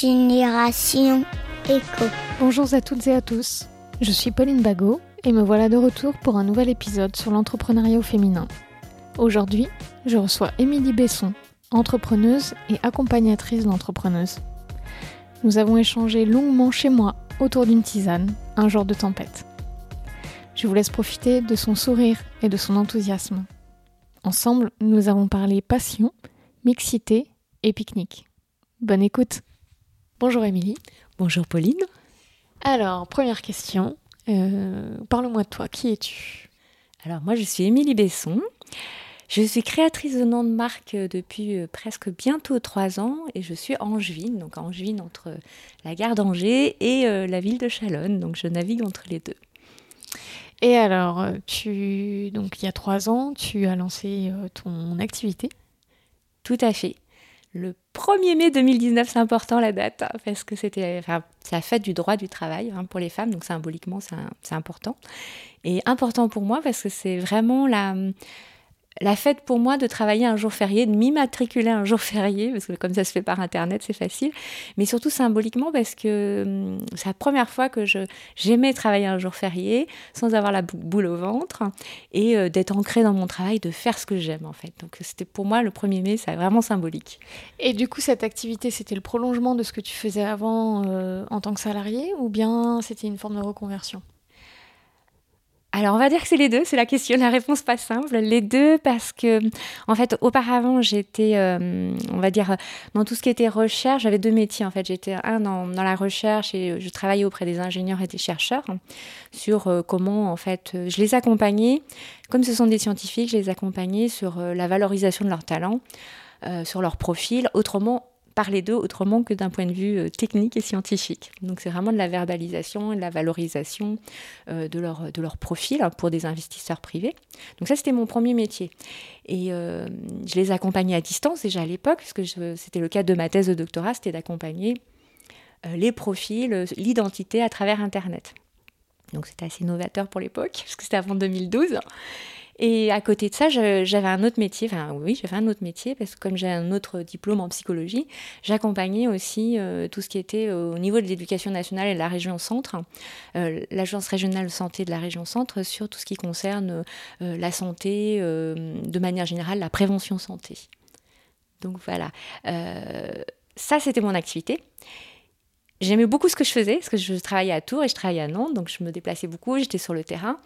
Génération Éco. Bonjour à toutes et à tous. Je suis Pauline Bagot et me voilà de retour pour un nouvel épisode sur l'entrepreneuriat au féminin. Aujourd'hui, je reçois Émilie Besson, entrepreneuse et accompagnatrice d'entrepreneuses. Nous avons échangé longuement chez moi autour d'une tisane, un jour de tempête. Je vous laisse profiter de son sourire et de son enthousiasme. Ensemble, nous avons parlé passion, mixité et pique-nique. Bonne écoute. Bonjour Émilie. Bonjour Pauline. Alors, première question. Euh, Parle-moi de toi. Qui es-tu? Alors, moi, je suis Émilie Besson. Je suis créatrice de nom de marque depuis euh, presque bientôt trois ans et je suis angevine, donc angevine entre la gare d'Angers et euh, la ville de Chalonne. Donc, je navigue entre les deux. Et alors, euh, tu donc il y a trois ans, tu as lancé euh, ton activité? Tout à fait. Le 1er mai 2019, c'est important la date, parce que c'était la fête du droit du travail hein, pour les femmes, donc symboliquement, c'est important. Et important pour moi parce que c'est vraiment la, la fête pour moi de travailler un jour férié, de m'immatriculer un jour férié, parce que comme ça se fait par Internet, c'est facile, mais surtout symboliquement parce que hum, c'est la première fois que j'aimais travailler un jour férié sans avoir la bou- boule au ventre et euh, d'être ancrée dans mon travail, de faire ce que j'aime en fait. Donc c'était pour moi le 1er mai, c'est vraiment symbolique. Et du coup, cette activité, c'était le prolongement de ce que tu faisais avant euh, en tant que salarié ou bien c'était une forme de reconversion? Alors, on va dire que c'est les deux. C'est la question, la réponse pas simple. Les deux, parce que, en fait, auparavant, j'étais, euh, on va dire, dans tout ce qui était recherche. J'avais deux métiers, en fait. J'étais un dans, la recherche et je travaillais auprès des ingénieurs et des chercheurs sur euh, comment, en fait, euh, je les accompagnais. Comme ce sont des scientifiques, je les accompagnais sur la valorisation de leurs talents, sur leur profil. Autrement, parler d'eux autrement que d'un point de vue euh, technique et scientifique. Donc c'est vraiment de la verbalisation de la valorisation euh, de, leur, de leur profil hein, pour des investisseurs privés. Donc ça, c'était mon premier métier. Et euh, je les accompagnais à distance déjà à l'époque, puisque je- c'était le cadre de ma thèse de doctorat, c'était d'accompagner les profils, l'identité à travers Internet. Donc c'était assez novateur pour l'époque, parce que c'était avant 2012. Et à côté de ça, j'avais un autre métier, enfin oui, j'avais un autre métier, parce que comme j'ai un autre diplôme en psychologie, j'accompagnais aussi euh, tout ce qui était au niveau de l'éducation nationale et de la région centre, euh, l'agence régionale santé de la région centre, sur tout ce qui concerne euh, la santé, de manière générale, la prévention santé. Donc voilà, ça c'était mon activité. J'aimais beaucoup ce que je faisais, parce que je travaillais à Tours et je travaillais à Nantes, donc je me déplaçais beaucoup, j'étais sur le terrain.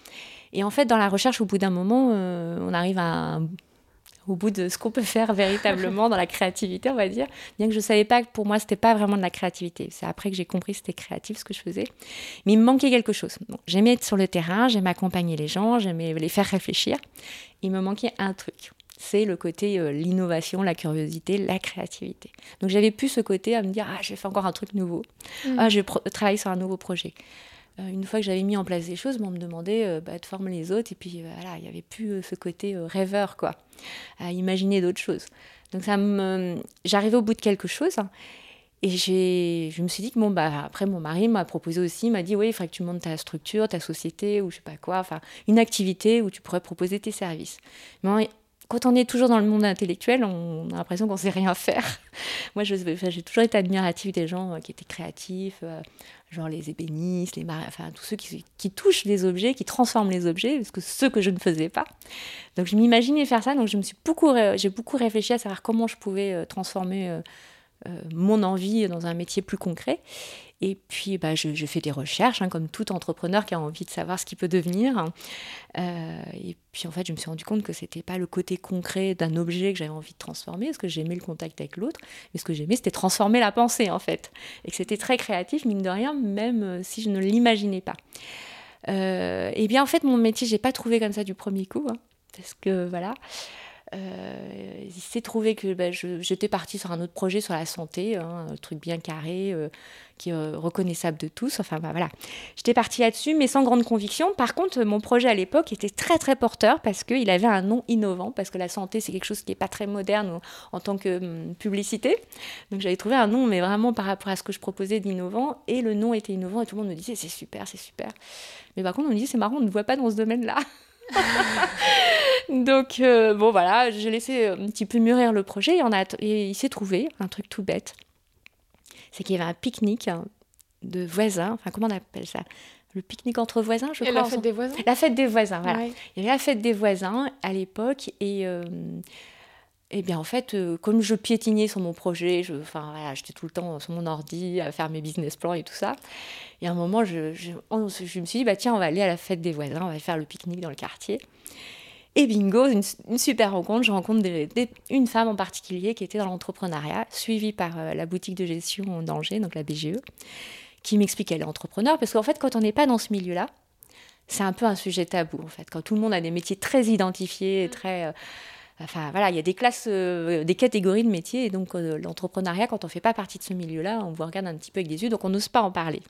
Et en fait, dans la recherche, au bout d'un moment, euh, on arrive à un- au bout de ce qu'on peut faire véritablement dans la créativité, on va dire. Bien que je ne savais pas que pour moi, c'était pas vraiment de la créativité. C'est après que j'ai compris que c'était créatif ce que je faisais. Mais il me manquait quelque chose. J'aimais être sur le terrain, j'aimais accompagner les gens, j'aimais les faire réfléchir. Il me manquait un truc. C'est le côté euh, l'innovation, la curiosité, la créativité. Donc j'avais plus ce côté à me dire ah je vais faire encore un truc nouveau, ah je travailler sur un nouveau projet. Euh, une fois que j'avais mis en place des choses, bon, on me demandait euh, bah, de former les autres et puis euh, voilà il n'y avait plus ce côté rêveur quoi, à imaginer d'autres choses. Donc ça me, j'arrivais au bout de quelque chose. hein, et j'ai, je me suis dit que bon, bah, après, mon mari m'a proposé aussi, il m'a dit, oui, il faudrait que tu montes ta structure, ta société, ou je sais pas quoi, enfin, une activité où tu pourrais proposer tes services. Mais quand on est toujours dans le monde intellectuel, on a l'impression qu'on sait rien faire. Moi, j'ai toujours été admirative des gens euh, qui étaient créatifs, euh, genre les ébénistes, les mar... enfin, tous ceux qui, touchent les objets, qui transforment les objets, parce que ce que je ne faisais pas. Donc, je m'imaginais faire ça, donc je me suis beaucoup, j'ai beaucoup réfléchi à savoir comment je pouvais euh, transformer mon envie dans un métier plus concret. Et puis, bah, je, fais des recherches, hein, comme tout entrepreneur qui a envie de savoir ce qu'il peut devenir. Euh, et puis, en fait, je me suis rendu compte que c'était pas le côté concret d'un objet que j'avais envie de transformer, parce que j'aimais le contact avec l'autre, mais ce que j'aimais, c'était transformer la pensée, en fait. Et que c'était très créatif, mine de rien, même euh, si je ne l'imaginais pas. Euh, et bien, en fait, mon métier, j'ai pas trouvé comme ça du premier coup, hein, parce que voilà. Euh, il s'est trouvé que je- j'étais partie sur un autre projet sur la santé, hein, un truc bien carré, euh, qui est euh, reconnaissable de tous. Enfin bah, voilà, j'étais partie là-dessus, mais sans grande conviction. Par contre, mon projet à l'époque était très très porteur parce qu'il avait un nom innovant, parce que la santé c'est quelque chose qui n'est pas très moderne en tant que hum, publicité. Donc j'avais trouvé un nom, mais vraiment par rapport à ce que je proposais d'innovant, et le nom était innovant, et tout le monde me disait c'est super, c'est super. Mais par contre, on me disait c'est marrant, on ne voit pas dans ce domaine-là. Donc, euh, bon, voilà, j'ai laissé un petit peu mûrir le projet et, on a, et il s'est trouvé un truc tout bête c'est qu'il y avait un pique-nique de voisins, enfin comment on appelle ça? Le pique-nique entre voisins, je et crois. la fête des voisins La fête des voisins, voilà. Il y avait la fête des voisins à l'époque et et bien en fait, euh, comme je piétinais sur mon projet, je, enfin voilà, j'étais tout le temps sur mon ordi à faire mes business plans et tout ça. Et à un moment, je, je, je, me suis dit, bah tiens, on va aller à la fête des voisins, on va faire le pique-nique dans le quartier. Et bingo, une, super rencontre. Je rencontre une femme en particulier qui était dans l'entrepreneuriat, suivie par euh, la boutique de gestion en danger, donc la BGE, qui m'explique qu'elle est entrepreneur. Parce qu'en fait, quand on n'est pas dans ce milieu-là, c'est un peu un sujet tabou, en fait. Quand tout le monde a des métiers très identifiés, très... Euh, Enfin voilà, il y a des classes, euh, des catégories de métiers, et donc euh, l'entrepreneuriat, quand on ne fait pas partie de ce milieu-là, on vous regarde un petit peu avec des yeux, donc on n'ose pas en parler.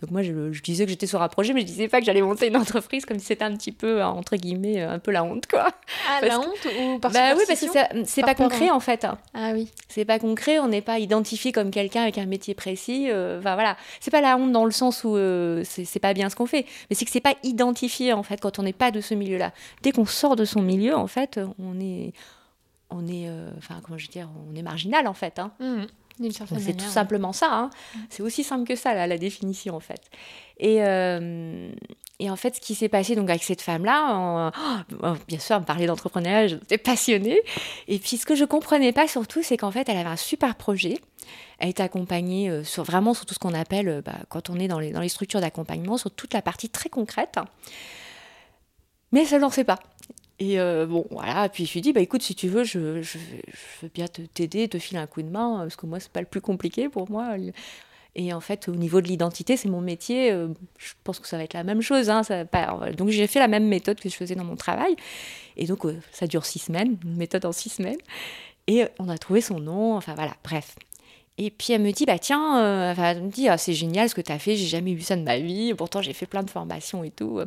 Donc moi, je, disais que j'étais sur un projet, mais je disais pas que j'allais monter une entreprise, comme si c'était un petit peu, entre guillemets, un peu la honte, quoi. Ah, la honte ou par Bah oui, parce que c'est pas concret, en fait. Ah oui. C'est pas concret, on n'est pas identifié comme quelqu'un avec un métier précis. Euh, enfin voilà, c'est pas la honte dans le sens où c'est pas bien ce qu'on fait, mais c'est que c'est pas identifié, en fait, quand on n'est pas de ce milieu-là. Dès qu'on sort de son milieu, en fait, on est on est, euh, enfin, comment je veux dire, on est marginal en fait. Hein. Mmh. c'est tout simplement ça. Hein. Mmh. C'est aussi simple que ça, la définition en fait. Et, euh, et en fait, ce qui s'est passé donc avec cette femme-là, oh, bien sûr, on me parlait d'entrepreneuriat, j'étais passionnée. Et puis, ce que je comprenais pas surtout, c'est qu'en fait, elle avait un super projet. Elle était accompagnée euh, sur, vraiment sur tout ce qu'on appelle, bah, quand on est dans les, dans les structures d'accompagnement, sur toute la partie très concrète. Mais ça ne lançait pas. Et euh, bon, voilà. Puis je lui dis, bah écoute, si tu veux, je, je, veux bien t'aider, te filer un coup de main, parce que moi, c'est pas le plus compliqué pour moi. Et en fait, au niveau de l'identité, c'est mon métier. Euh, je pense que ça va être la même chose. Hein, ça Donc j'ai fait la même méthode que je faisais dans mon travail. Et donc euh, ça dure six semaines, une méthode en six semaines. Et on a trouvé son nom. Enfin voilà, bref. Et puis elle me dit, bah tiens, elle me dit, ah, c'est génial ce que tu as fait, j'ai jamais vu ça de ma vie. Pourtant, j'ai fait plein de formations et tout.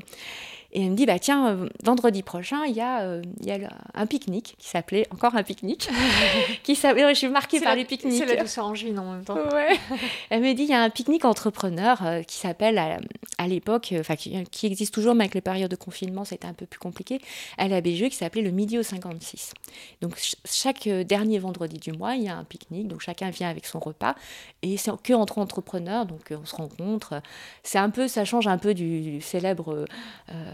Et elle me dit, bah tiens, euh, vendredi prochain, il y a, euh, il y a un pique-nique qui s'appelait, encore un pique-nique, qui s'appelait, je suis marquée par les pique-niques. C'est la douceur en en même temps. Ouais. elle me dit, il y a un pique-nique entrepreneur euh, qui s'appelle, à, l'époque, enfin qui, qui, existe toujours, mais avec les périodes de confinement, c'était un peu plus compliqué, à la BGE, qui s'appelait le Midi au 56. Donc chaque dernier vendredi du mois, il y a un pique-nique, donc chacun vient avec son repas, et c'est que entre entrepreneurs, donc on se rencontre. C'est un peu, ça change un peu du, célèbre...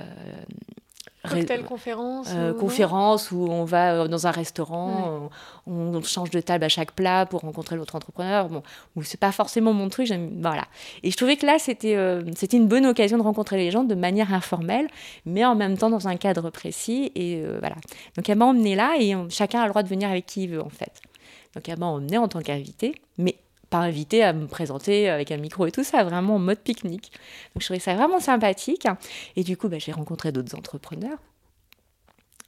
Euh, Cocktail conférence euh, Conférence où on va euh, dans un restaurant, on, change de table à chaque plat pour rencontrer l'autre entrepreneur. Bon, c'est pas forcément mon truc, voilà. Et je trouvais que là, c'était c'était une bonne occasion de rencontrer les gens de manière informelle, mais en même temps dans un cadre précis. Et voilà. Donc elle m'a emmenée là et chacun a le droit de venir avec qui il veut en fait. Donc elle m'a emmenée en tant qu'invité, mais pas invité à me présenter avec un micro et tout ça, vraiment en mode pique-nique. Donc je trouvais ça vraiment sympathique. Et du coup, bah, j'ai rencontré d'autres entrepreneurs.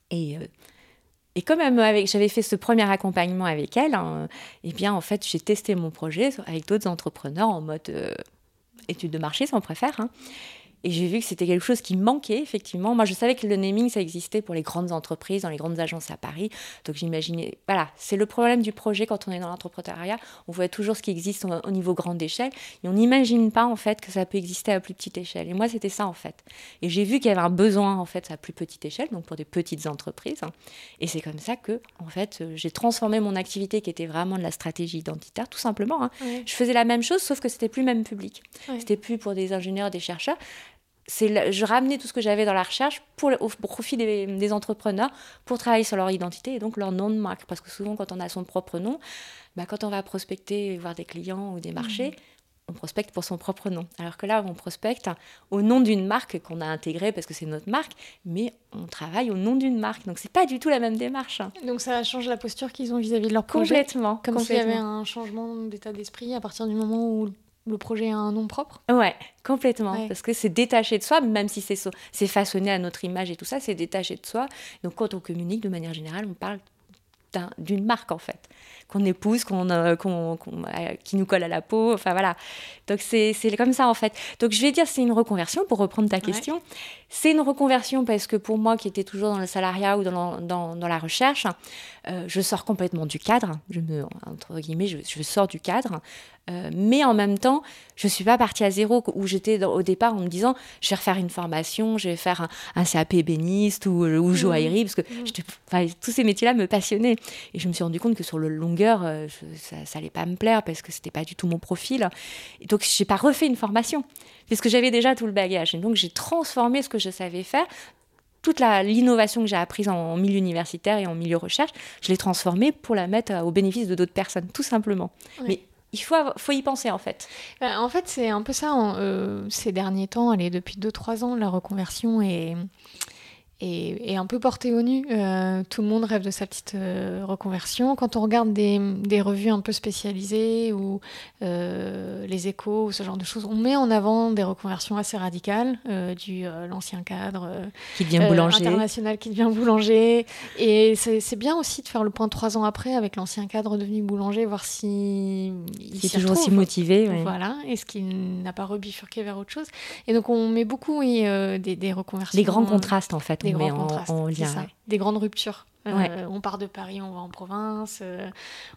Et, euh, comme j'avais fait ce premier accompagnement avec elle, hein, eh bien en fait j'ai testé mon projet avec d'autres entrepreneurs en mode euh, étude de marché, si on préfère. Hein. Et j'ai vu que c'était quelque chose qui manquait, effectivement. Moi, je savais que le naming, ça existait pour les grandes entreprises, dans les grandes agences à Paris. Donc, j'imaginais. Voilà, c'est le problème du projet quand on est dans l'entrepreneuriat. On voit toujours ce qui existe au, niveau grande échelle. Et on n'imagine pas, en fait, que ça peut exister à plus petite échelle. Et moi, c'était ça, en fait. Et j'ai vu qu'il y avait un besoin, en fait, à plus petite échelle, donc pour des petites entreprises. Et c'est comme ça que, en fait, j'ai transformé mon activité qui était vraiment de la stratégie identitaire, tout simplement. Hein. Je faisais la même chose, sauf que c'était plus le même public. C'était plus pour des ingénieurs, des chercheurs je ramenais tout ce que j'avais dans la recherche pour, au, profit des, entrepreneurs pour travailler sur leur identité et donc leur nom de marque. Parce que souvent, quand on a son propre nom, bah, quand on va prospecter, voir des clients ou des marchés, mmh. on prospecte pour son propre nom. Alors que là, on prospecte au nom d'une marque qu'on a intégrée parce que c'est notre marque, mais on travaille au nom d'une marque. Donc, c'est pas du tout la même démarche. Donc, ça change la posture qu'ils ont vis-à-vis de leur projet? Complètement. Comme s'il y avait un changement d'état d'esprit à partir du moment où le projet a un nom propre Ouais, complètement. Parce que c'est détaché de soi, même si c'est façonné à notre image et tout ça, c'est détaché de soi. Donc quand on communique de manière générale, on parle d'une marque en fait qu'on épouse qu'on euh, euh, qui nous colle à la peau enfin voilà donc c'est comme ça en fait donc je vais dire c'est une reconversion pour reprendre ta question c'est une reconversion parce que pour moi qui était toujours dans le salariat ou dans, dans, dans la recherche euh, je sors complètement du cadre je me entre guillemets je, je sors du cadre mais en même temps, je ne suis pas partie à zéro où j'étais au départ en me disant je vais refaire une formation, je vais faire un, CAP béniste ou, ou mmh. joaillerie, parce que mmh. tous ces métiers-là me passionnaient. Et je me suis rendu compte que sur le long longueur, ça, ça allait pas me plaire parce que c'était pas du tout mon profil. Et donc j'ai pas refait une formation puisque j'avais déjà tout le bagage. Et donc j'ai transformé ce que je savais faire toute l'innovation que j'ai apprise en, milieu universitaire et en milieu recherche, je l'ai transformée pour la mettre au bénéfice de d'autres personnes, tout simplement. Mais il faut, faut y penser en fait. Ben, en fait, c'est un peu ça. Euh, ces derniers temps, allez, depuis 2-3 ans, la reconversion est, et, un peu porté au nu. Euh, tout le monde rêve de sa petite euh, reconversion. Quand on regarde des, des, revues un peu spécialisées ou euh, les échos ou ce genre de choses, on met en avant des reconversions assez radicales du l'ancien cadre qui devient boulanger, international qui devient boulanger. Et c'est bien aussi de faire le point trois ans après avec l'ancien cadre devenu boulanger, voir si il est toujours aussi motivé. Voilà. Est-ce qu'il n'a pas rebifurqué vers autre chose? Et donc on met beaucoup oui, des, des reconversions. Les grands contrastes en fait des grands en, des grandes ruptures. Euh, on part de Paris, on va en province, euh,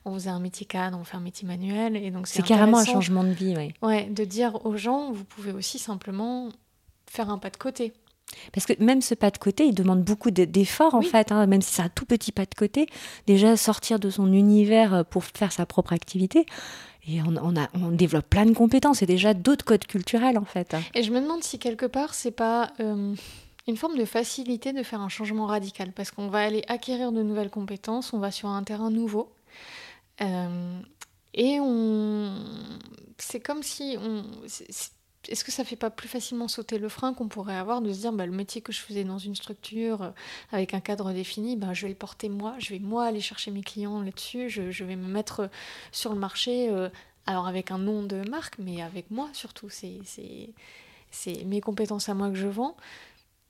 on faisait un métier cadre, on fait un métier manuel. Et donc c'est carrément un changement de vie. Ouais. ouais, de dire aux gens, vous pouvez aussi simplement faire un pas de côté. Parce que même ce pas de côté, il demande beaucoup d'efforts en fait, hein, même si c'est un tout petit pas de côté. Déjà sortir de son univers euh, pour faire sa propre activité. Et on, on, a, on développe plein de compétences et déjà d'autres codes culturels en fait. Et je me demande si quelque part c'est pas une forme de facilité de faire un changement radical parce qu'on va aller acquérir de nouvelles compétences, on va sur un terrain nouveau. Euh, et on... c'est comme si on... Est-ce que ça fait pas plus facilement sauter le frein qu'on pourrait avoir de se dire bah, le métier que je faisais dans une structure euh, avec un cadre défini, bah, je vais le porter moi, je vais moi aller chercher mes clients là-dessus, je, vais me mettre sur le marché, euh, alors avec un nom de marque, mais avec moi surtout. C'est mes compétences à moi que je vends.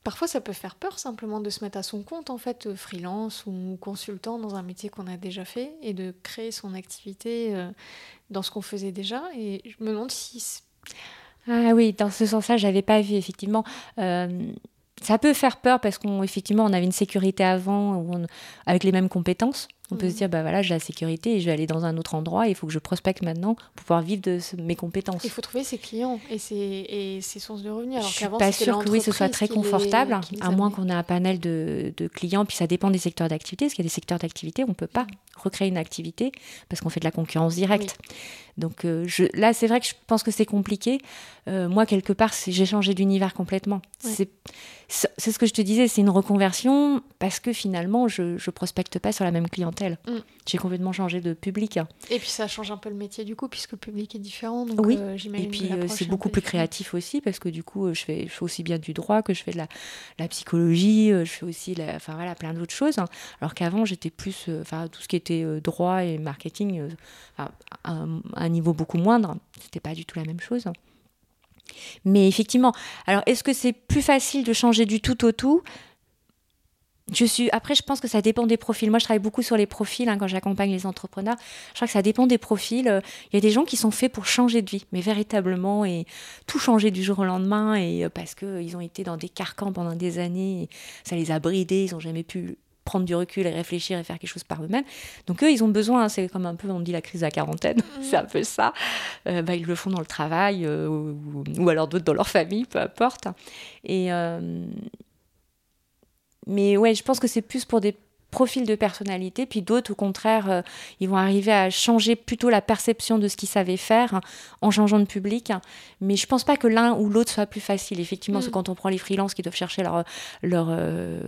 Parfois, ça peut faire peur simplement de se mettre à son compte, en fait, euh, freelance ou consultant dans un métier qu'on a déjà fait et de créer son activité euh, dans ce qu'on faisait déjà. Et je me demande si. Ah oui, dans ce sens-là, j'avais pas vu, effectivement. Euh, ça peut faire peur parce qu'effectivement, on, avait une sécurité avant avec les mêmes compétences. On peut se mm. dire, bah voilà, j'ai la sécurité et je vais aller dans un autre endroit. il faut que je prospecte maintenant pour pouvoir vivre de mes compétences. Il faut trouver ses clients et ses, et ses sources de revenus. Alors je suis pas sûre que oui, ce soit très confortable, à moins qu'on ait un panel de, de, clients. Puis ça dépend des secteurs d'activité. Parce qu'il y a des secteurs d'activité, on ne peut pas recréer une activité parce qu'on fait de la concurrence directe. Donc euh, je, là, c'est vrai que je pense que c'est compliqué. Euh, moi, quelque part, j'ai changé d'univers complètement. C'est ce que je te disais, c'est une reconversion parce que finalement, je ne prospecte pas sur la même clientèle. Mm. J'ai complètement changé de public. Et puis ça change un peu le métier du coup, puisque le public est différent. oui, euh, et puis c'est beaucoup plus créatif aussi parce que du coup, je fais, je fais aussi bien du droit que je fais de la, la psychologie, je fais aussi la, enfin, voilà, plein d'autres choses. Alors qu'avant, j'étais plus, enfin, tout ce qui était droit et marketing, à un niveau beaucoup moindre. C'était pas du tout la même chose. Mais effectivement, alors est-ce que c'est plus facile de changer du tout au tout après, je pense que ça dépend des profils. Moi, je travaille beaucoup sur les profils hein, quand j'accompagne les entrepreneurs. Je crois que ça dépend des profils. Il y a des gens qui sont faits pour changer de vie, mais véritablement, et tout changer du jour au lendemain, et euh, parce qu'ils ont été dans des carcans pendant des années, ça les a bridés, ils n'ont jamais pu prendre du recul et réfléchir et faire quelque chose par eux-mêmes. Donc eux, ils ont besoin, hein, c'est comme un peu, on dit la crise de la quarantaine, c'est un peu ça. Euh, bah, ils le font dans le travail euh, ou, alors d'autres dans leur famille, peu importe. Et, mais ouais, je pense que c'est plus pour des profil de personnalité, puis d'autres, au contraire, euh, ils vont arriver à changer plutôt la perception de ce qu'ils savaient faire hein, en changeant de public. Mais je pense pas que l'un ou l'autre soit plus facile. Effectivement, mm. quand on prend les freelances qui doivent chercher leur, leur, euh,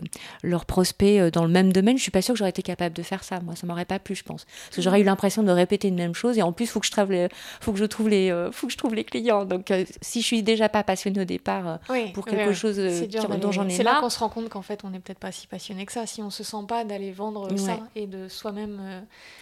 leur prospect euh, dans le même domaine, je suis pas sûre que j'aurais été capable de faire ça. Moi, ça m'aurait pas plu, je pense. Parce que j'aurais eu l'impression de répéter une même chose et en plus, faut que je les, faut que je trouve les, faut que je trouve les clients. Donc, si je suis déjà pas passionnée au départ pour quelque chose dont j'en ai marre. C'est là qu'on se rend compte qu'en fait, on n'est peut-être pas si passionné que ça. Si on se sent pas d'aller vendre ça et de soi-même. Euh,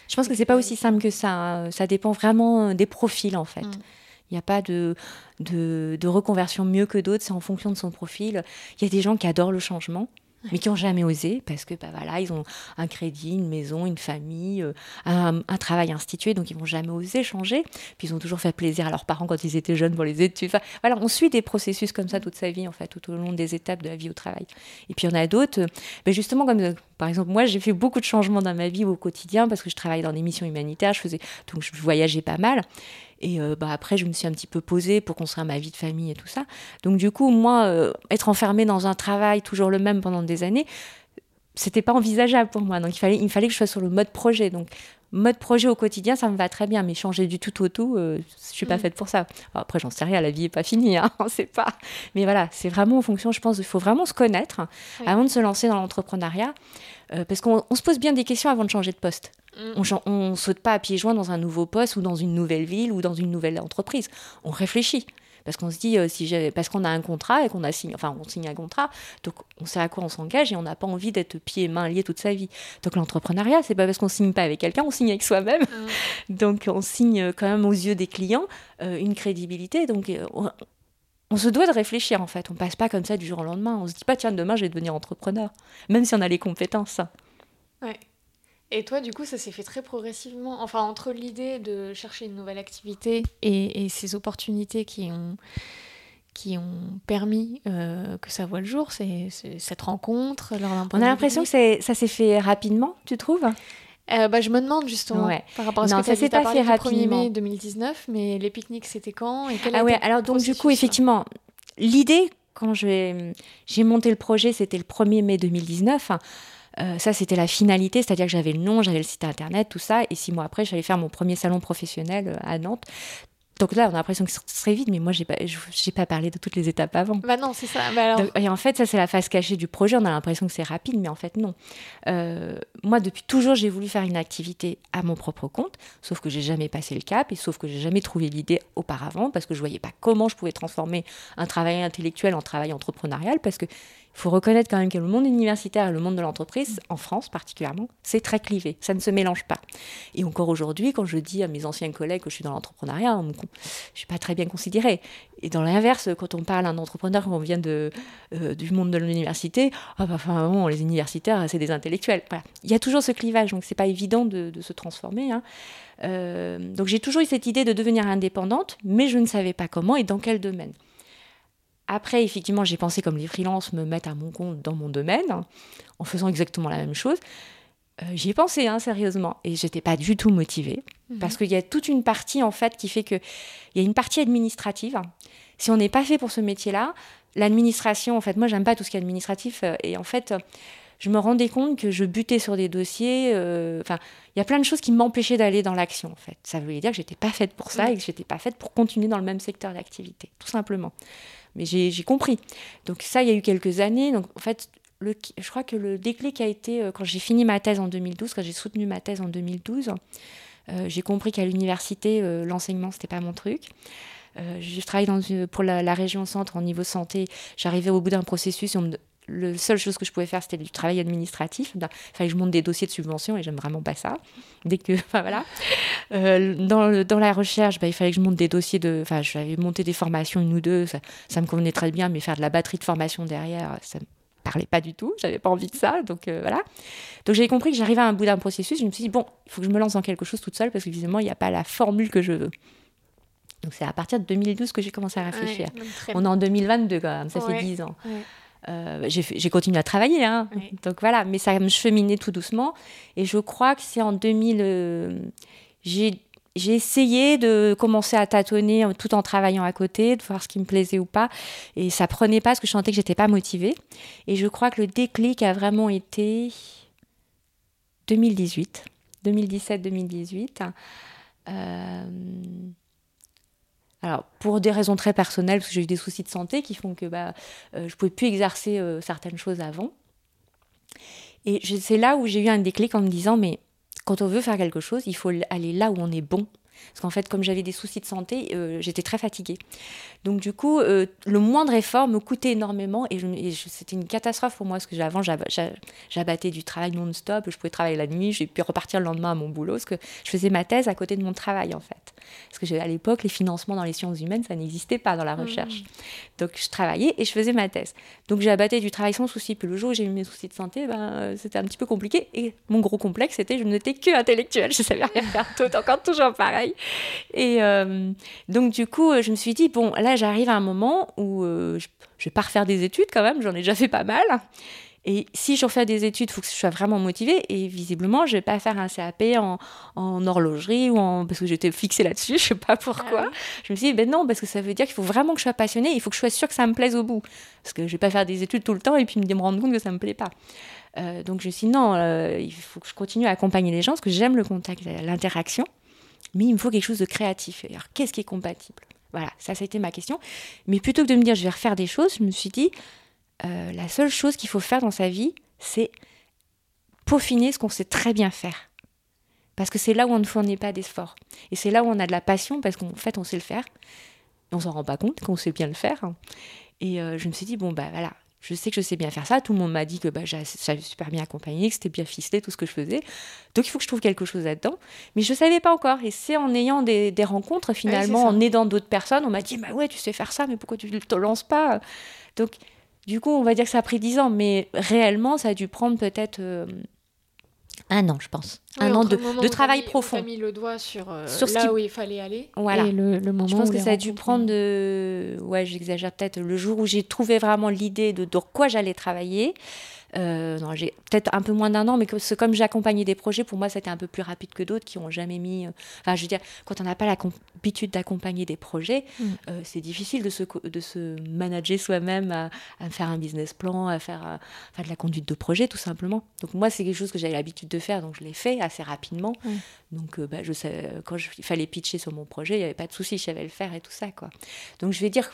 je pense que c'est pas aussi simple que ça. Hein. Ça dépend vraiment euh, des profils en fait. Mm. Il n'y a pas de, de, de, reconversion mieux que d'autres, c'est en fonction de son profil. Il y a des gens qui adorent le changement mais qui n'ont jamais osé parce que bah, voilà, ils ont un crédit, une maison, une famille, euh, un, travail institué, donc ils vont jamais oser changer. Puis ils ont toujours fait plaisir à leurs parents quand ils étaient jeunes pour les études. Enfin, voilà, on suit des processus comme ça toute sa vie, en fait, tout au long des étapes de la vie au travail. Et puis il y en a d'autres, ben justement, comme euh, par exemple, moi, j'ai fait beaucoup de changements dans ma vie au quotidien parce que je travaillais dans des missions humanitaires, je faisais, donc je voyageais pas mal. Et euh, bah, après, je me suis un petit peu posée pour construire ma vie de famille et tout ça. Donc du coup, moi, euh, être enfermée dans un travail toujours le même pendant des années, c'était pas envisageable pour moi. Donc il fallait, il fallait que je sois sur le mode projet. Donc mode projet au quotidien, ça me va très bien, mais changer du tout au tout, je je suis pas mm. faite pour ça. après, j'en sais rien, la vie est pas finie, hein, on sait pas. Mais voilà, c'est vraiment en fonction, je pense, il faut vraiment se connaître avant de se lancer dans l'entrepreneuriat, parce qu'on se pose bien des questions avant de changer de poste. Mm. On ne saute pas à pieds joints dans un nouveau poste ou dans une nouvelle ville ou dans une nouvelle entreprise. On réfléchit. Parce qu'on se dit, euh, si parce qu'on a un contrat et qu'on a signé, enfin, on signe un contrat, donc on sait à quoi on s'engage et on n'a pas envie d'être pieds et mains liés toute sa vie. Donc l'entrepreneuriat, c'est pas parce qu'on signe pas avec quelqu'un, on signe avec soi-même. Mm. donc on signe quand même aux yeux des clients euh, une crédibilité. Donc euh, on, se doit de réfléchir en fait. On passe pas comme ça du jour au lendemain. On se dit pas, tiens, demain je vais devenir entrepreneur, même si on a les compétences. Ouais. Et toi, du coup, ça s'est fait très progressivement. Enfin, entre l'idée de chercher une nouvelle activité et, ces opportunités qui ont, qui ont permis euh, que ça voit le jour, c'est cette rencontre. On a l'impression que ça s'est fait rapidement, tu trouves? Euh, bah, je me demande justement par rapport à ce que ça s'est pas fait rapidement. 1er mai 2019, mais les pique-niques c'était quand et Ah ouais, alors donc du coup effectivement, l'idée quand j'ai monté le projet, c'était le 1er mai 2019. Euh, ça, c'était la finalité, c'est-à-dire que j'avais le nom, j'avais le site internet, tout ça. Et six mois après, j'allais faire mon premier salon professionnel euh, à Nantes. Donc là, on a l'impression que ce serait vite, mais moi, j'ai pas, j'ai pas parlé de toutes les étapes avant. Bah non, c'est ça. Bah et en fait, ça, c'est la phase cachée du projet. On a l'impression que c'est rapide, mais en fait, non. Euh, moi, depuis toujours, j'ai voulu faire une activité à mon propre compte, sauf que j'ai jamais passé le cap, et sauf que j'ai jamais trouvé l'idée auparavant, parce que je voyais pas comment je pouvais transformer un travail intellectuel en travail entrepreneurial, parce que il faut reconnaître quand même que le monde universitaire et le monde de l'entreprise, en France particulièrement, c'est très clivé. Ça ne se mélange pas. Et encore aujourd'hui, quand je dis à mes anciens collègues que je suis dans l'entrepreneuriat, je ne suis pas très bien considérée. Et dans l'inverse, quand on parle à un entrepreneur qu'on vient de, euh, du monde de l'université, ah bah, enfin, les universitaires, c'est des intellectuels. Il y a toujours ce clivage, donc c'est pas évident de, se transformer. Hein. Euh, donc j'ai toujours eu cette idée de devenir indépendante, mais je ne savais pas comment et dans quel domaine. Après, effectivement, j'ai pensé comme les freelances me mettent à mon compte dans mon domaine, en faisant exactement la même chose. Euh, j'y ai pensé, hein, sérieusement, et j'étais pas du tout motivée, mhm. parce qu'il y a toute une partie, en fait, qui fait que il y a une partie administrative. Si on n'est pas fait pour ce métier-là, l'administration, en fait, moi, j'aime pas tout ce qui est administratif, euh, et en fait, je me rendais compte que je butais sur des dossiers. Euh, enfin, il y a plein de choses qui m'empêchaient d'aller dans l'action, en fait. Ça voulait dire que j'étais pas faite pour ça mhm. et que j'étais pas faite pour continuer dans le même secteur d'activité, tout simplement mais j'ai compris. Donc ça, il y a eu quelques années. Donc en fait, le, je crois que le déclic a été euh, quand j'ai fini ma thèse en 2012, quand j'ai soutenu ma thèse en 2012. Euh, j'ai compris qu'à l'université, euh, l'enseignement, c'était pas mon truc. je travaille dans pour la, région centre en niveau santé. J'arrivais au bout d'un processus, on me, la seule chose que je pouvais faire, c'était du travail administratif. Il fallait que je monte des dossiers de subvention et j'aime vraiment pas ça. Dès que, enfin voilà. Euh, dans, dans, la recherche, bah, il fallait que je monte des dossiers de. Enfin, j'avais monté des formations, une ou deux, ça, ça, me convenait très bien, mais faire de la batterie de formation derrière, ça me parlait pas du tout. J'avais pas envie de ça, donc euh, voilà. Donc j'ai compris que j'arrivais à un bout d'un processus. Je me suis dit, bon, il faut que je me lance dans quelque chose toute seule parce que il n'y a pas la formule que je veux. Donc c'est à partir de 2012 que j'ai commencé à réfléchir. On est en 2022 quand même, ça fait 10 ans. Euh, j'ai continué à travailler, hein. donc voilà, mais ça me cheminait tout doucement. Et je crois que c'est en 2000, euh, j'ai essayé de commencer à tâtonner tout en travaillant à côté, de voir ce qui me plaisait ou pas. Et ça prenait pas parce que je sentais que j'étais pas motivée. Et je crois que le déclic a vraiment été 2018, 2017-2018. Euh, alors, pour des raisons très personnelles, parce que j'ai eu des soucis de santé qui font que bah, euh, je ne pouvais plus exercer euh, certaines choses avant. Et c'est là où j'ai eu un déclic en me disant, mais quand on veut faire quelque chose, il faut aller là où on est bon. Parce qu'en fait, comme j'avais des soucis de santé, euh, j'étais très fatiguée. Donc du coup, le moindre effort me coûtait énormément et, c'était une catastrophe pour moi parce que avant, j'abattais du travail non-stop, je pouvais travailler la nuit, j'ai pu repartir le lendemain à mon boulot parce que je faisais ma thèse à côté de mon travail en fait. Parce que à l'époque, les financements dans les sciences humaines, ça n'existait pas dans la mmh. recherche. Donc je travaillais et je faisais ma thèse. Donc j'abattais du travail sans souci. Puis le jour où j'ai eu mes soucis de santé, ben, euh, c'était un petit peu compliqué. Et mon gros complexe, c'était je n'étais que intellectuelle. Je savais rien faire d'autre, encore toujours pareil. Et euh, donc du coup, je me suis dit, bon, là j'arrive à un moment où euh, je, je vais pas refaire des études quand même, j'en ai déjà fait pas mal. Et si je refais des études, il faut que je sois vraiment motivée. Et visiblement, je vais pas faire un CAP en, en horlogerie ou en... parce que j'étais fixée là-dessus, je sais pas pourquoi. Ah je me suis dit, ben non, parce que ça veut dire qu'il faut vraiment que je sois passionnée. Il faut que je sois sûre que ça me plaise au bout. Parce que je vais pas faire des études tout le temps et puis me rendre compte que ça me plaît pas. Euh, donc je me suis dit, non, euh, il faut que je continue à accompagner les gens parce que j'aime le contact, l'interaction. Mais il me faut quelque chose de créatif. Alors, qu'est-ce qui est compatible? Voilà, ça, ça a été ma question. Mais plutôt que de me dire, je vais refaire des choses, je me suis dit, euh, la seule chose qu'il faut faire dans sa vie, c'est peaufiner ce qu'on sait très bien faire. Parce que c'est là où on ne fournit pas d'efforts. Et c'est là où on a de la passion, parce qu'en fait, on sait le faire. On s'en rend pas compte qu'on sait bien le faire. Et euh, je me suis dit, bon, bah voilà, je sais que je sais bien faire ça. Tout le monde m'a dit que bah, j'avais super bien accompagné, que c'était bien ficelé, tout ce que je faisais. Donc il faut que je trouve quelque chose là-dedans. Mais je ne savais pas encore. Et c'est en ayant des, rencontres, finalement, en aidant d'autres personnes, on m'a dit, bah ouais, tu sais faire ça, mais pourquoi tu ne te lances pas? Donc du coup, on va dire que ça a pris 10 ans, mais réellement, ça a dû prendre peut-être euh, un an, je pense. un an de, travail profond. Tu as mis le doigt sur, euh, là où il fallait aller. Voilà. Et le, moment je pense que ça a dû prendre, de... ouais, j'exagère peut-être, le jour où j'ai trouvé vraiment l'idée de, de quoi j'allais travailler. Euh, j'ai peut-être un peu moins d'un an, mais comme j'accompagnais des projets, pour moi, c'était un peu plus rapide que d'autres qui n'ont jamais mis. Euh, enfin, je veux dire, quand on n'a pas l'habitude d'accompagner des projets, mm. euh, c'est difficile de se, de se manager soi-même à, faire un business plan, à faire, de la conduite de projet, tout simplement. Donc, moi, c'est quelque chose que j'avais l'habitude de faire, donc je l'ai fait assez rapidement. Mm. Donc, bah, je sais, quand il fallait pitcher sur mon projet, il n'y avait pas de souci, je savais le faire et tout ça, quoi. Donc, je vais dire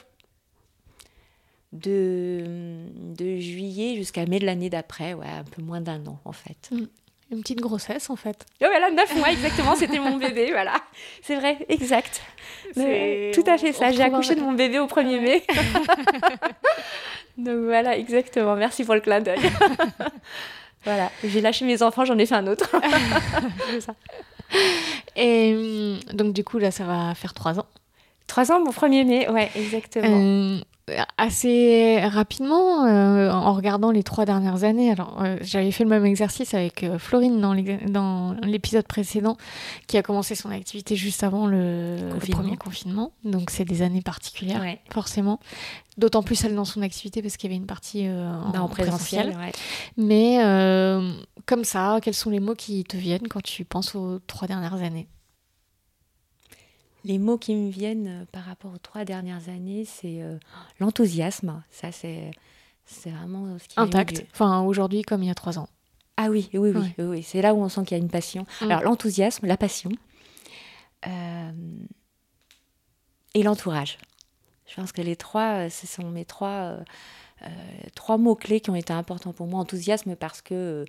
de, de juillet jusqu'à mai de l'année d'après, ouais, un peu moins d'un an en fait. Mm. Une petite grossesse en fait. Oh, voilà, neuf mois exactement, c'était mon bébé, voilà. C'est vrai, exact. tout à fait ça, j'ai accouché de mon bébé au 1er mai. Donc voilà, exactement, merci pour le clin d'œil. voilà, j'ai lâché mes enfants, j'en ai fait un autre. ça. Et mm, donc du coup là, ça va faire trois ans. Trois ans, mon 1er mai, ouais, exactement. Euh, assez rapidement euh, en regardant les trois dernières années. Alors, euh, j'avais fait le même exercice avec euh, Florine dans l'épisode précédent, qui a commencé son activité juste avant le, premier confinement. Donc, c'est des années particulières, forcément. D'autant plus elle dans son activité parce qu'il y avait une partie en, en, présentiel. Mais comme ça, quels sont les mots qui te viennent quand tu penses aux trois dernières années? Les mots qui me viennent euh, par rapport aux trois dernières années, c'est euh, l'enthousiasme. Ça, c'est, c'est vraiment ce qui Intact. Enfin, aujourd'hui, comme il y a trois ans. Ah oui, oui, oui. oui, C'est là où on sent qu'il y a une passion. Mm. Alors, l'enthousiasme, la passion euh, et l'entourage. Je pense que les trois, ce sont mes trois, trois mots-clés qui ont été importants pour moi. Enthousiasme parce que,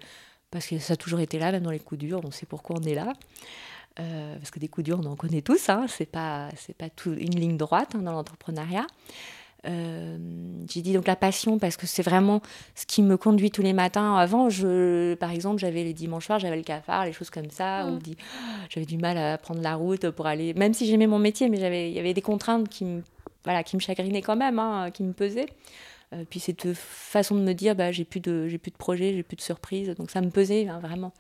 parce que ça a toujours été là, même dans les coups durs, on sait pourquoi on est là. Euh, parce que des coups durs, on en connaît tous, hein, c'est pas, c'est pas tout, une ligne droite hein, dans l'entrepreneuriat. Euh, j'ai dit donc la passion parce que c'est vraiment ce qui me conduit tous les matins. Avant, je, par exemple, j'avais les dimanches soirs, j'avais le cafard, les choses comme ça, mmh. dit, j'avais du mal à prendre la route pour aller, même si j'aimais mon métier, mais j'avais, il y avait des contraintes qui me, voilà, qui me chagrinaient quand même, hein, qui me pesaient. Euh, puis cette façon de me dire, bah, j'ai plus de, j'ai plus de projet, j'ai plus de surprise, donc ça me pesait hein, vraiment.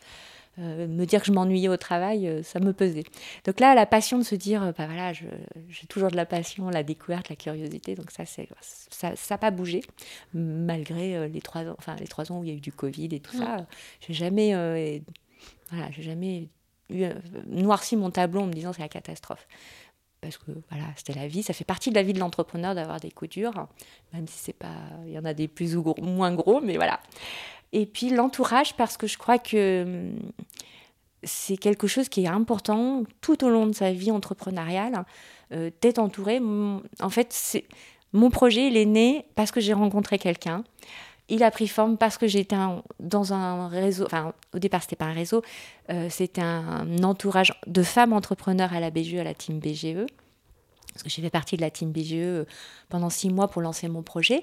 Euh, me dire que je m'ennuyais au travail, euh, ça me pesait. Donc là, la passion de se dire, euh, bah voilà, j'ai toujours de la passion, la découverte, la curiosité. Donc ça, ça n'a pas bougé malgré les trois ans, enfin les trois ans où il y a eu du Covid et tout ça. J'ai jamais, voilà, j'ai jamais eu, noirci mon tableau en me disant c'est la catastrophe. Parce que voilà, c'était la vie, ça fait partie de la vie de l'entrepreneur d'avoir des coups durs, même si c'est pas, il y en a des plus ou moins gros, mais voilà. Et puis l'entourage, parce que je crois que hum, c'est quelque chose qui est important tout au long de sa vie entrepreneuriale, euh, d'être entouré. En fait, c'est mon projet, il est né parce que j'ai rencontré quelqu'un. Il a pris forme parce que j'étais dans un réseau, enfin au départ c'était pas un réseau, euh, c'était un, entourage de femmes entrepreneurs à la BGE, à la team BGE. Parce que j'ai fait partie de la team BGE euh, pendant six mois pour lancer mon projet.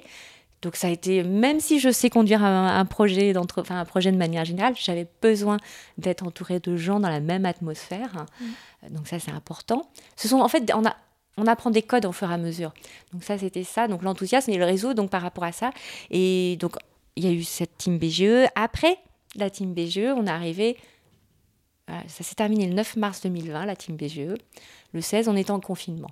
Donc ça a été, même si je sais conduire un, projet, enfin, un projet de manière générale, j'avais besoin d'être entourée de gens dans la même atmosphère. Mmh. Donc ça c'est important. Ce sont en fait, on, a, on apprend des codes au fur et à mesure. Donc ça c'était ça, donc l'enthousiasme et le réseau donc par rapport à ça. Et donc il y a eu cette team BGE. Après la team BGE, on est arrivé, ça s'est terminé le 9 mars 2020, la team BGE. Le 16, on était en confinement.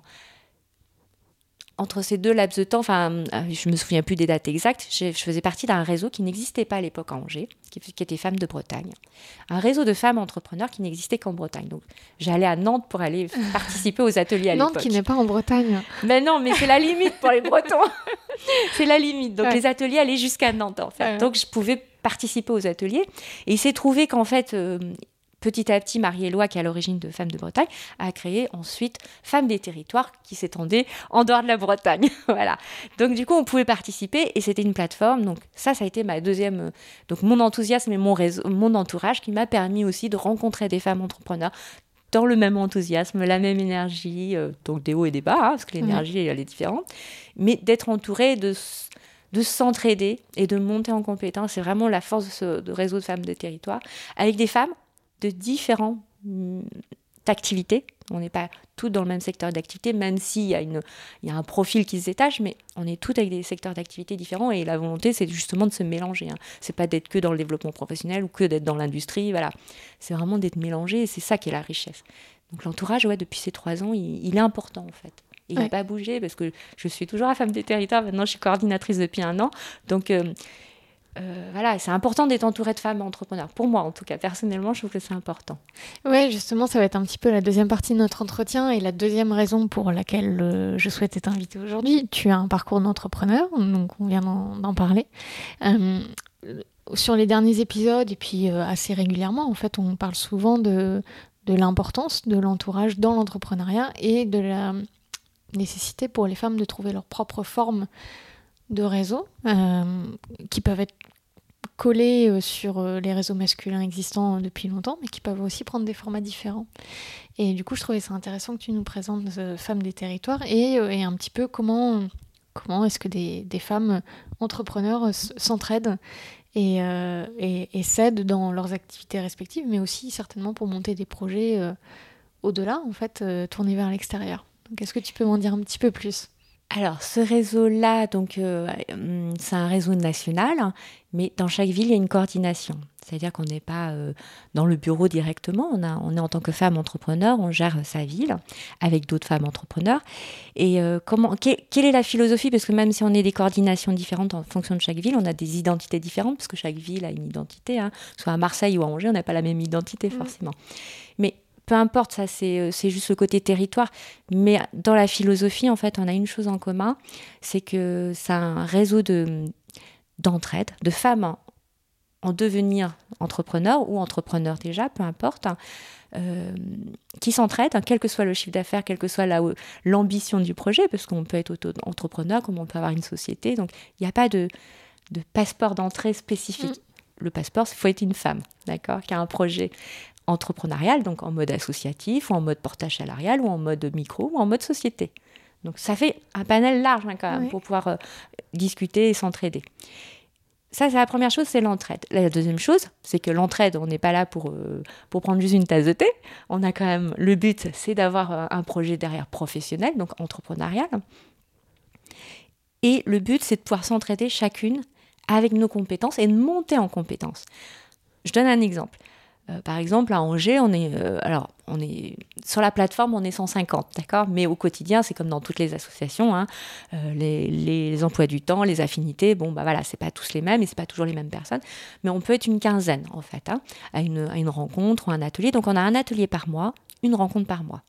Entre ces deux laps de temps, enfin, euh, je me souviens plus des dates exactes, je, faisais partie d'un réseau qui n'existait pas à l'époque à Angers, qui, était Femmes de Bretagne. Un réseau de femmes entrepreneurs qui n'existait qu'en Bretagne. Donc, j'allais à Nantes pour aller participer aux ateliers à l'époque. Nantes qui n'est pas en Bretagne. Ben non, mais c'est la limite pour les Bretons. c'est la limite. Donc, les ateliers allaient jusqu'à Nantes, en fait. Donc, je pouvais participer aux ateliers. Et il s'est trouvé qu'en fait, euh, petit à petit, Marie-Éloi, qui est à l'origine de Femmes de Bretagne, a créé ensuite Femmes des territoires, qui s'étendait en dehors de la Bretagne. voilà. Donc du coup, on pouvait participer et c'était une plateforme. Donc ça, ça a été ma deuxième, euh, donc mon enthousiasme et mon réseau, mon entourage, qui m'a permis aussi de rencontrer des femmes entrepreneurs dans le même enthousiasme, la même énergie, euh, donc des hauts et des bas, hein, parce que l'énergie, elle est différente, mais d'être entourée de de s'entraider et de monter en compétence. C'est vraiment la force de ce réseau de femmes de territoire, avec des femmes de différentes mm, activités. On n'est pas toutes dans le même secteur d'activité, même s'il y, a une, il y a un profil qui se détache, mais on est toutes avec des secteurs d'activité différents et la volonté, c'est justement de se mélanger. Hein. C'est pas d'être que dans le développement professionnel ou que d'être dans l'industrie, voilà. C'est vraiment d'être mélangé et c'est ça qui est la richesse. Donc l'entourage, ouais, depuis ces trois ans, il, est important en fait. il n'a pas bougé parce que je suis toujours la femme des territoires. Maintenant, je suis coordinatrice depuis un an. Donc, euh, euh, voilà, c'est important d'être entouré de femmes entrepreneurs. Pour moi, en tout cas, personnellement, je trouve que c'est important. Oui, justement, ça va être un petit peu la deuxième partie de notre entretien et la deuxième raison pour laquelle euh, je souhaitais t'inviter aujourd'hui. Tu as un parcours d'entrepreneur, donc on vient d'en parler. Euh, sur les derniers épisodes et puis assez régulièrement, en fait, on parle souvent de, de l'importance de l'entourage dans l'entrepreneuriat et de la nécessité pour les femmes de trouver leur propre forme de réseaux euh, qui peuvent être collés euh, sur euh, les réseaux masculins existants depuis longtemps, mais qui peuvent aussi prendre des formats différents. Et du coup, je trouvais ça intéressant que tu nous présentes Femmes des territoires et, un petit peu comment, comment est-ce que des, femmes entrepreneurs s'entraident et, et, s'aident dans leurs activités respectives, mais aussi certainement pour monter des projets au-delà, en fait, tournés vers l'extérieur. Est-ce que tu peux m'en dire un petit peu plus? Alors, ce réseau-là, donc, euh, hum, c'est un réseau national, mais dans chaque ville, il y a une coordination. C'est-à-dire qu'on n'est pas euh, dans le bureau directement, on, a, on est en tant que femme entrepreneur, on gère sa ville avec d'autres femmes entrepreneurs. Et euh, comment, quelle est la philosophie? Parce que même si on est des coordinations différentes en fonction de chaque ville, on a des identités différentes, parce que chaque ville a une identité. Hein. Soit à Marseille ou à Angers, on n'a pas la même identité mmh. forcément. Mais peu importe, ça euh, c'est juste le côté territoire. Mais dans la philosophie, en fait, on a une chose en commun, c'est que c'est un réseau de d'entraide, de femmes en, devenir entrepreneurs ou entrepreneurs déjà, peu importe, hein, euh, qui s'entraident, hein, quel que soit le chiffre d'affaires, quelle que soit l'ambition du projet, parce qu'on peut être auto-entrepreneur comme on peut avoir une société. Donc, il n'y a pas de, de passeport d'entrée spécifique. Mm. Le passeport, il faut être une femme, d'accord, qui a un projet entrepreneurial, donc en mode associatif, ou en mode portage salarial, ou en mode micro, ou en mode société. Donc ça fait un panel large hein, quand même pour pouvoir euh, discuter et s'entraider. Ça, c'est la première chose, c'est l'entraide. La deuxième chose, c'est que l'entraide, on n'est pas là pour, euh, pour prendre juste une tasse de thé. On a quand même, le but, c'est d'avoir euh, un projet derrière professionnel, donc entrepreneurial. Et le but, c'est de pouvoir s'entraider chacune avec nos compétences et de monter en compétences. Je donne un exemple. Euh, par exemple, à Angers, on est, euh, alors, on est sur la plateforme, on est 150, d'accord? Mais au quotidien, c'est comme dans toutes les associations, hein, euh, les, emplois du temps, les affinités, bon, bah voilà, c'est pas tous les mêmes et c'est pas toujours les mêmes personnes, mais on peut être une quinzaine, en fait, hein, à, une, à, une, rencontre ou un atelier. Donc, on a un atelier par mois, une rencontre par mois.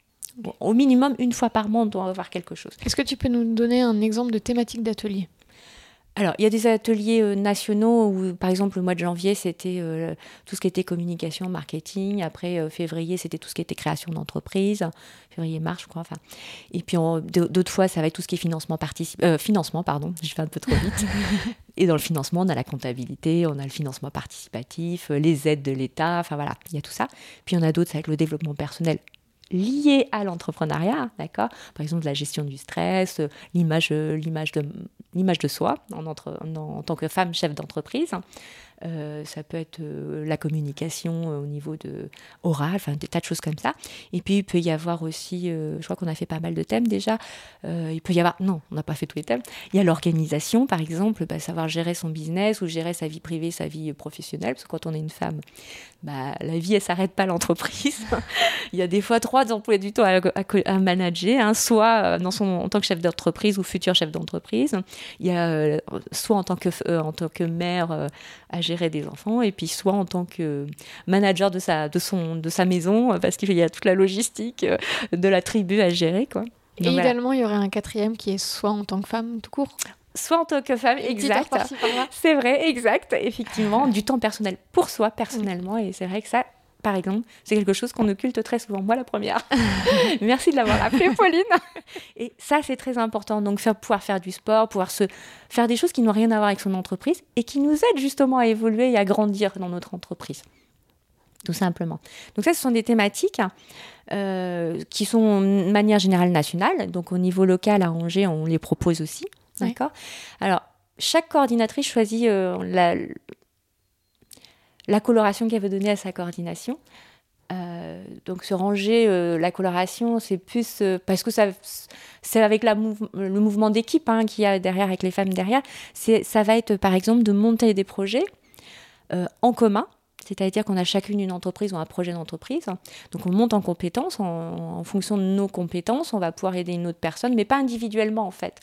au minimum, une fois par mois, on doit avoir quelque chose. Est-ce que tu peux nous donner un exemple de thématique d'atelier? Alors, il y a des ateliers euh, nationaux où, par exemple, le mois de janvier, c'était euh, tout ce qui était communication, marketing. Après, euh, février, c'était tout ce qui était création d'entreprise. Février, mars, je crois. Enfin. Et puis, d'autres fois, ça va être tout ce qui est financement, financement pardon, je fais un peu trop vite. Et dans le financement, on a la comptabilité, on a le financement participatif, les aides de l'État. Enfin, voilà, il y a tout ça. Puis, il y en a d'autres avec le développement personnel liées à l'entrepreneuriat, d'accord? Par exemple, la gestion du stress, l'image, l'image de, l'image de soi en, tant que femme chef d'entreprise. Euh, ça peut être euh, la communication euh, au niveau de oral, enfin des tas de choses comme ça. Et puis il peut y avoir aussi, je crois qu'on a fait pas mal de thèmes déjà. il peut y avoir, non, on n'a pas fait tous les thèmes. Il y a l'organisation, par exemple, bah, savoir gérer son business ou gérer sa vie privée, sa vie professionnelle. Parce que quand on est une femme, bah, la vie elle s'arrête pas l'entreprise. il y a des fois trois emplois du temps à, manager, hein, soit en tant que chef d'entreprise ou futur chef d'entreprise. Il y a soit en tant que, en tant que mère à gérer des enfants, et puis soit en tant que manager de sa, de son, de sa maison, parce qu'il y a toute la logistique euh, de la tribu à gérer. Quoi. et idéalement, il y aurait un quatrième qui est soit en tant que femme tout court soit en tant que femme, exact. C'est vrai, exact, effectivement, du temps personnel pour soi personnellement, et c'est vrai que ça, par exemple, c'est quelque chose qu'on occulte très souvent. Moi, la première. Merci de l'avoir appelé, Pauline. Et ça, c'est très important. Donc, faire, pouvoir faire du sport, pouvoir se faire des choses qui n'ont rien à voir avec son entreprise et qui nous aident justement à évoluer et à grandir dans notre entreprise. Tout simplement. Donc, ça, ce sont des thématiques euh, qui sont de manière générale nationale. Donc, au niveau local, à Angers, on les propose aussi. D'accord? Alors, chaque coordinatrice choisit euh, la, la coloration qu'elle veut donner à sa coordination. Euh, donc se ranger euh, la coloration, c'est plus euh, parce que ça, c'est avec la le mouvement d'équipe hein, qu'il y a derrière, avec les femmes derrière. Ça va être par exemple de monter des projets en commun, c'est-à-dire qu'on a chacune une entreprise ou un projet d'entreprise. Donc on monte en compétences, en, fonction de nos compétences, on va pouvoir aider une autre personne, mais pas individuellement en fait.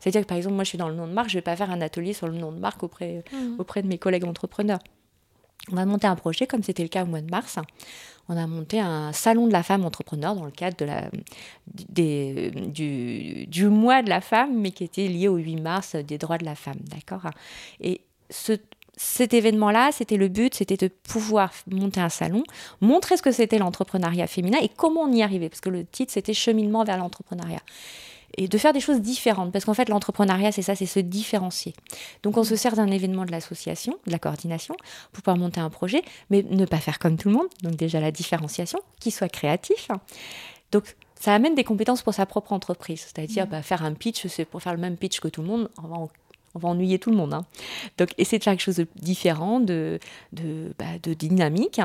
C'est-à-dire que par exemple, moi je suis dans le nom de marque, je ne vais pas faire un atelier sur le nom de marque auprès, mmh. auprès de mes collègues entrepreneurs. On a monté un projet, comme c'était le cas au mois de mars. On a monté un salon de la femme entrepreneur dans le cadre du, mois de la femme, mais qui était lié au 8 mars des droits de la femme. D'accord? Et ce, cet événement-là, c'était le but, c'était de pouvoir monter un salon, montrer ce que c'était l'entrepreneuriat féminin et comment on y arrivait, parce que le titre, c'était Cheminement vers l'entrepreneuriat et de faire des choses différentes. Parce qu'en fait, l'entrepreneuriat, c'est ça, c'est se différencier. Donc, on se sert d'un événement de l'association, de la coordination, pour pouvoir monter un projet, mais ne pas faire comme tout le monde. Donc, déjà, la différenciation, qui soit créatif. Donc, ça amène des compétences pour sa propre entreprise. C'est-à-dire, mmh. bah, faire un pitch, c'est pour faire le même pitch que tout le monde. On va, on va ennuyer tout le monde. Hein. Donc, essayer de faire quelque chose de différent, de, de, bah, de dynamique.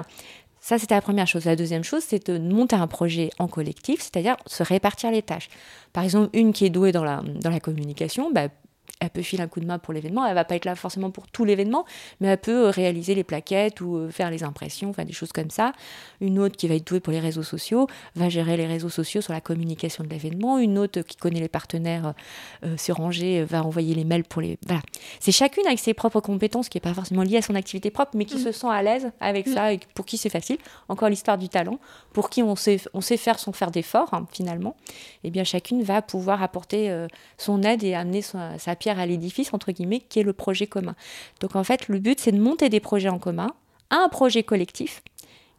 Ça, c'était la première chose. La deuxième chose, c'est de monter un projet en collectif, c'est-à-dire se répartir les tâches. Par exemple, une qui est douée dans la, dans la communication, bah, elle peut filer un coup de main pour l'événement. Elle va pas être là forcément pour tout l'événement, mais elle peut euh, réaliser les plaquettes ou euh, faire les impressions, enfin des choses comme ça. Une autre qui va être douée pour les réseaux sociaux va gérer les réseaux sociaux sur la communication de l'événement. Une autre qui connaît les partenaires euh, sur Angers va envoyer les mails pour les. Voilà. C'est chacune avec ses propres compétences, qui n'est pas forcément liée à son activité propre, mais qui mm. se sent à l'aise avec mm. ça et pour qui c'est facile. Encore l'histoire du talent. Pour qui on sait, on sait faire sans faire d'efforts, hein, finalement. Eh bien, chacune va pouvoir apporter son aide et amener sa, sa pierre à l'édifice, entre guillemets, qui est le projet commun. Donc en fait, le but, c'est de monter des projets en commun, un projet collectif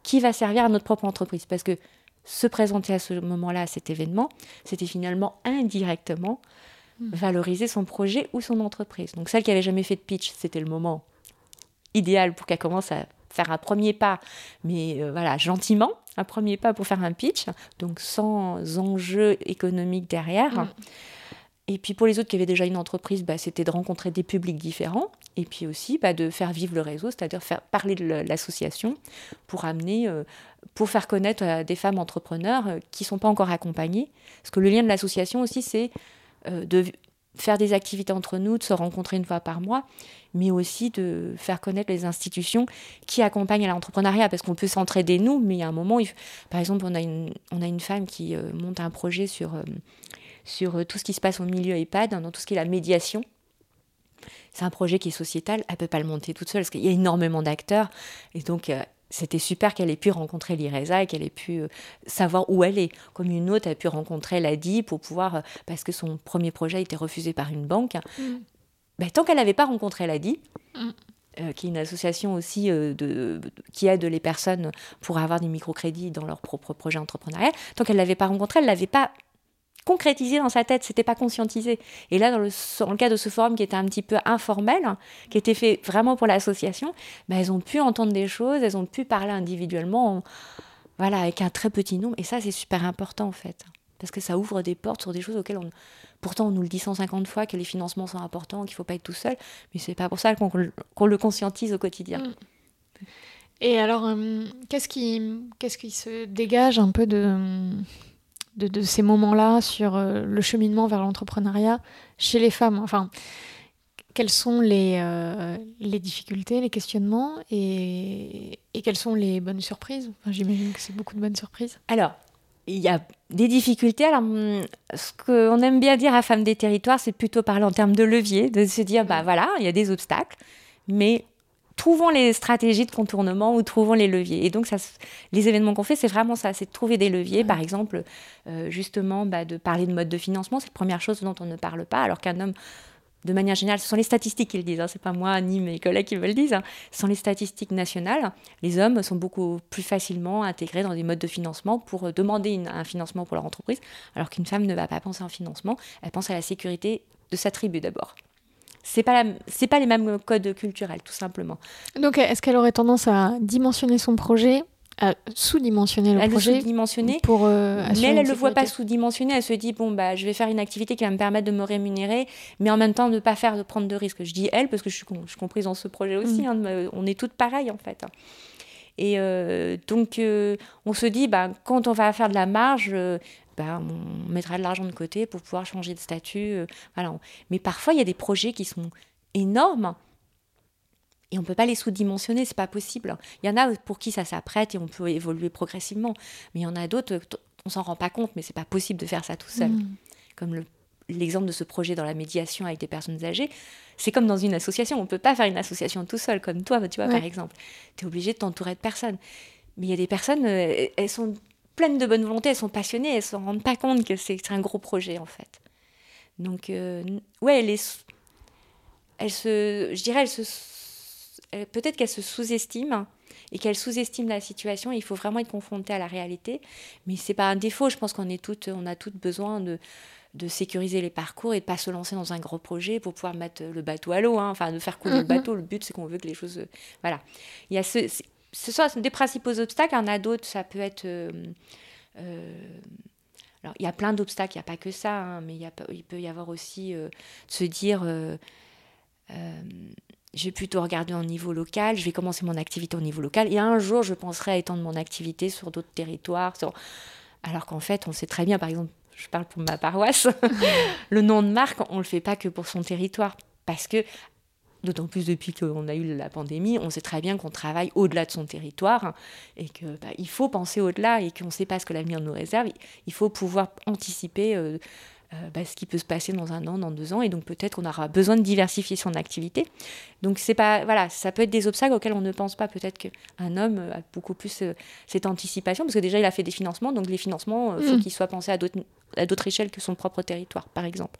qui va servir à notre propre entreprise. Parce que se présenter à ce moment-là, à cet événement, c'était finalement indirectement hmm. valoriser son projet ou son entreprise. Donc celle qui avait jamais fait de pitch, c'était le moment idéal pour qu'elle commence à faire un premier pas, mais euh, voilà, gentiment, un premier pas pour faire un pitch, donc sans enjeu économique derrière. Hmm. Et puis pour les autres qui avaient déjà une entreprise, bah, c'était de rencontrer des publics différents et puis aussi bah, de faire vivre le réseau, c'est-à-dire faire parler de l'association pour amener, euh, pour faire connaître euh, des femmes entrepreneurs euh, qui ne sont pas encore accompagnées. Parce que le lien de l'association aussi, c'est de faire des activités entre nous, de se rencontrer une fois par mois, mais aussi de faire connaître les institutions qui accompagnent l'entrepreneuriat, parce qu'on peut s'entraider nous, mais il y a un moment, par exemple, on a une, on a une femme qui monte un projet sur sur euh, tout ce qui se passe au milieu EHPAD, dans tout ce qui est la médiation. C'est un projet qui est sociétal, elle ne peut pas le monter toute seule parce qu'il y a énormément d'acteurs. Et donc, euh, c'était super qu'elle ait pu rencontrer l'IRESA et qu'elle ait pu euh, savoir où elle est. Comme une autre a pu rencontrer l'ADI pour pouvoir, parce que son premier projet a été refusé par une banque. Mm. Ben, tant qu'elle n'avait pas rencontré l'ADI, mm. qui est une association aussi de, qui aide les personnes pour avoir des microcrédits dans leur propre projet entrepreneurial, tant qu'elle ne l'avait pas rencontré, elle ne l'avait pas concrétisé dans sa tête, c'était pas conscientisé. Et là, dans le, dans le cas de ce forum qui était un petit peu informel, qui était fait vraiment pour l'association, ben, elles ont pu entendre des choses, elles ont pu parler individuellement, voilà, avec un très petit nombre. Et ça, c'est super important en fait. parce que ça ouvre des portes sur des choses auxquelles on. Pourtant, on nous le dit 150 fois que les financements sont importants, qu'il faut pas être tout seul, mais c'est pas pour ça qu'on le conscientise au quotidien. Mm. Et alors, euh, qu'est-ce qui, qu'est-ce qui se dégage un peu de, de, ces moments-là sur euh, le cheminement vers l'entrepreneuriat chez les femmes Enfin, quelles sont les, euh, les difficultés, les questionnements et, et, quelles sont les bonnes surprises? J'imagine que c'est beaucoup de bonnes surprises. Alors, il y a des difficultés. Alors, hum, ce qu'on aime bien dire à Femmes des Territoires, c'est plutôt parler en termes de levier, de se dire, bah voilà, il y a des obstacles, mais trouvons les stratégies de contournement ou trouvons les leviers. Et donc, ça, les événements qu'on fait, c'est vraiment ça, c'est de trouver des leviers. Par exemple, euh, justement, bah, de parler de mode de financement, c'est la première chose dont on ne parle pas, alors qu'un homme de manière générale, ce sont les statistiques qui le disent, hein, c'est pas moi ni mes collègues qui me le disent, hein. ce sont les statistiques nationales. Les hommes sont beaucoup plus facilement intégrés dans des modes de financement pour euh, demander un financement pour leur entreprise, alors qu'une femme ne va pas penser en financement, elle pense à la sécurité de sa tribu d'abord. C'est pas c'est pas les mêmes codes culturels, tout simplement. Donc, est-ce qu'elle aurait tendance à dimensionner son projet sous-dimensionner le elle projet. sous-dimensionner, pour, euh, mais elle ne le voit pas sous-dimensionner. Elle se dit bon bah je vais faire une activité qui va me permettre de me rémunérer, mais en même temps de ne pas faire de prendre de risques. Je dis elle parce que je suis, je suis comprise dans ce projet aussi. Mm. Hein, on est toutes pareilles en fait. Et euh, donc euh, on se dit bah quand on va faire de la marge. Bah, on mettra de l'argent de côté pour pouvoir changer de statut. voilà. Mais parfois, il y a des projets qui sont énormes, et on ne peut pas les sous-dimensionner, c'est pas possible. Il y en a pour qui ça s'apprête et on peut évoluer progressivement. Mais il y en a d'autres, on s'en rend pas compte, mais c'est pas possible de faire ça tout seul. Mm. Comme l'exemple de ce projet dans la médiation avec des personnes âgées, c'est comme dans une association. On ne peut pas faire une association tout seul, comme toi, tu vois, par exemple. Tu es obligé de t'entourer de personnes. Mais il y a des personnes, euh, elles sont pleines de bonne volonté, elles sont passionnées, elles ne se rendent pas compte que c'est un gros projet, en fait. Donc, euh, ouais, elle est, elle se, je dirais, elle se euh, peut-être qu'elle se sous-estime et qu'elle sous-estime la situation. Il faut vraiment être confronté à la réalité. Mais c'est pas un défaut. Je pense qu'on est toutes, on a toutes besoin de, de sécuriser les parcours et de pas se lancer dans un gros projet pour pouvoir mettre le bateau à l'eau. Hein. Enfin, de faire couler le mm-hmm. bateau. Le but, c'est qu'on veut que les choses. Euh, voilà. Il y a ce, ce sont des principaux obstacles. Il y en a d'autres. Ça peut être. Euh, alors, il y a plein d'obstacles, il n'y a pas que ça, hein, mais il, peut y avoir aussi de se dire je vais plutôt regarder au niveau local, je vais commencer mon activité au niveau local, et un jour, je penserai à étendre mon activité sur d'autres territoires. Alors qu'en fait, on sait très bien, par exemple, je parle pour ma paroisse, le nom de marque, on ne le fait pas que pour son territoire. Parce que, d'autant plus depuis qu'on a eu la pandémie, on sait très bien qu'on travaille au-delà de son territoire et qu'il bah, faut penser au-delà et qu'on ne sait pas ce que l'avenir nous réserve. Il faut pouvoir anticiper. Euh, euh, bah, ce qui peut se passer dans un an, dans deux ans, et donc peut-être qu'on aura besoin de diversifier son activité. Donc c'est pas, voilà, ça peut être des obstacles auxquels on ne pense pas. Peut-être qu'un homme a beaucoup plus euh, cette anticipation, parce que déjà il a fait des financements, donc les financements, il faut mm. qu'ils soient pensés à d'autres échelles que son propre territoire, par exemple.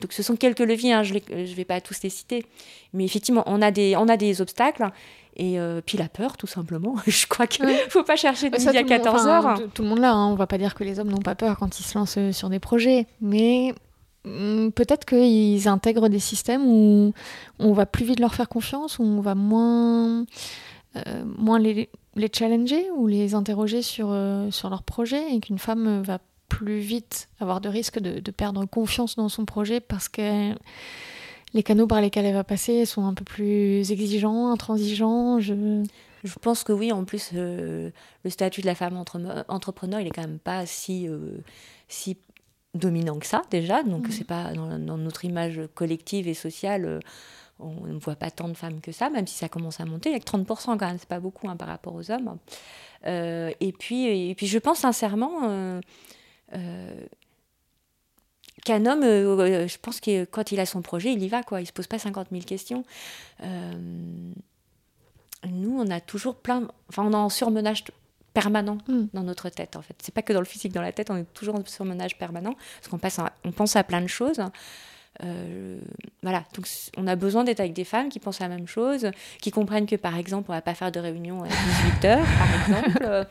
Donc ce sont quelques leviers, hein, je ne vais pas tous les citer, mais effectivement, on a des, on a des obstacles. Et euh, puis la peur, tout simplement. Je crois qu'il ne faut pas chercher de midi à 14 heures. Tout le monde là, hein. on va pas dire que les hommes n'ont pas peur quand ils se lancent euh, sur des projets, mais hmm, peut-être qu'ils intègrent des systèmes où on va plus vite leur faire confiance, où on va moins, euh, moins les, les, challenger ou les interroger sur, sur leur projet et qu'une femme va plus vite avoir de risques de, de, perdre confiance dans son projet parce que les canaux par lesquels elle va passer sont un peu plus exigeants, intransigeants. Je... Je pense que oui, en plus, euh, le statut de la femme entrepreneur, il est quand même pas si, euh, si dominant que ça, déjà. Donc, c'est pas dans, notre image collective et sociale, euh, on ne voit pas tant de femmes que ça, même si ça commence à monter. Il y a que 30% quand même, c'est pas beaucoup hein, par rapport aux hommes. et, puis, et puis, je pense sincèrement qu'un homme, euh, euh, je pense que quand il a son projet, il y va, quoi. Il se pose pas 50 000 questions. Euh, nous, on a toujours plein, enfin, on est en surmenage permanent hmm. dans notre tête, en fait. C'est pas que dans le physique, dans la tête, on est toujours en surmenage permanent, parce qu'on passe, on pense à plein de choses. voilà, donc on a besoin d'être avec des femmes qui pensent la même chose, qui comprennent que par exemple, on va pas faire de réunion à 18 heures, par exemple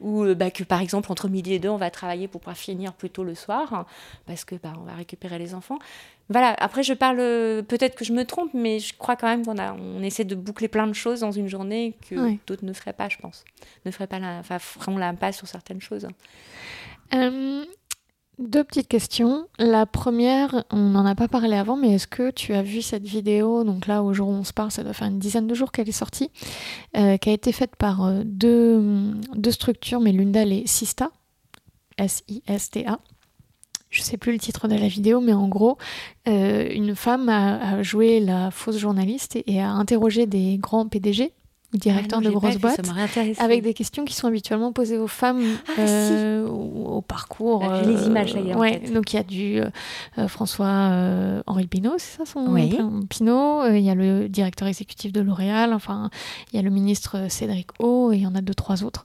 ou euh, bah, que par exemple entre midi et deux, on va travailler pour pouvoir finir plus tôt le soir, hein, parce que bah, on va récupérer les enfants. Voilà, après je parle, euh, peut-être que je me trompe, mais je crois quand même qu'on a, on essaie de boucler plein de choses dans une journée que d'autres ne feraient pas, je pense. Ne feraient pas la, enfin, feront l'impasse sur certaines choses. Euh, Deux petites questions. La première, on n'en a pas parlé avant, mais est-ce que tu as vu cette vidéo Donc là, au jour où on se parle, ça doit faire une dizaine de jours qu'elle est sortie, euh, qui a été faite par euh, deux, structures, mais l'une d'elles est Sista, S-I-S-T-A. Je sais plus le titre de la vidéo, mais en gros, euh, une femme a, joué la fausse journaliste et a interrogé des grands PDG directeur de grosses boîtes, avec des questions qui sont habituellement posées aux femmes ah, euh, au, parcours. Bah, les images d'ailleurs. Ouais, donc il y a du euh, François euh, Henri Pinault, c'est ça son nom Pinault. Il y a le directeur exécutif de L'Oréal. Enfin, il y a le ministre Cédric O. Et il y en a deux trois autres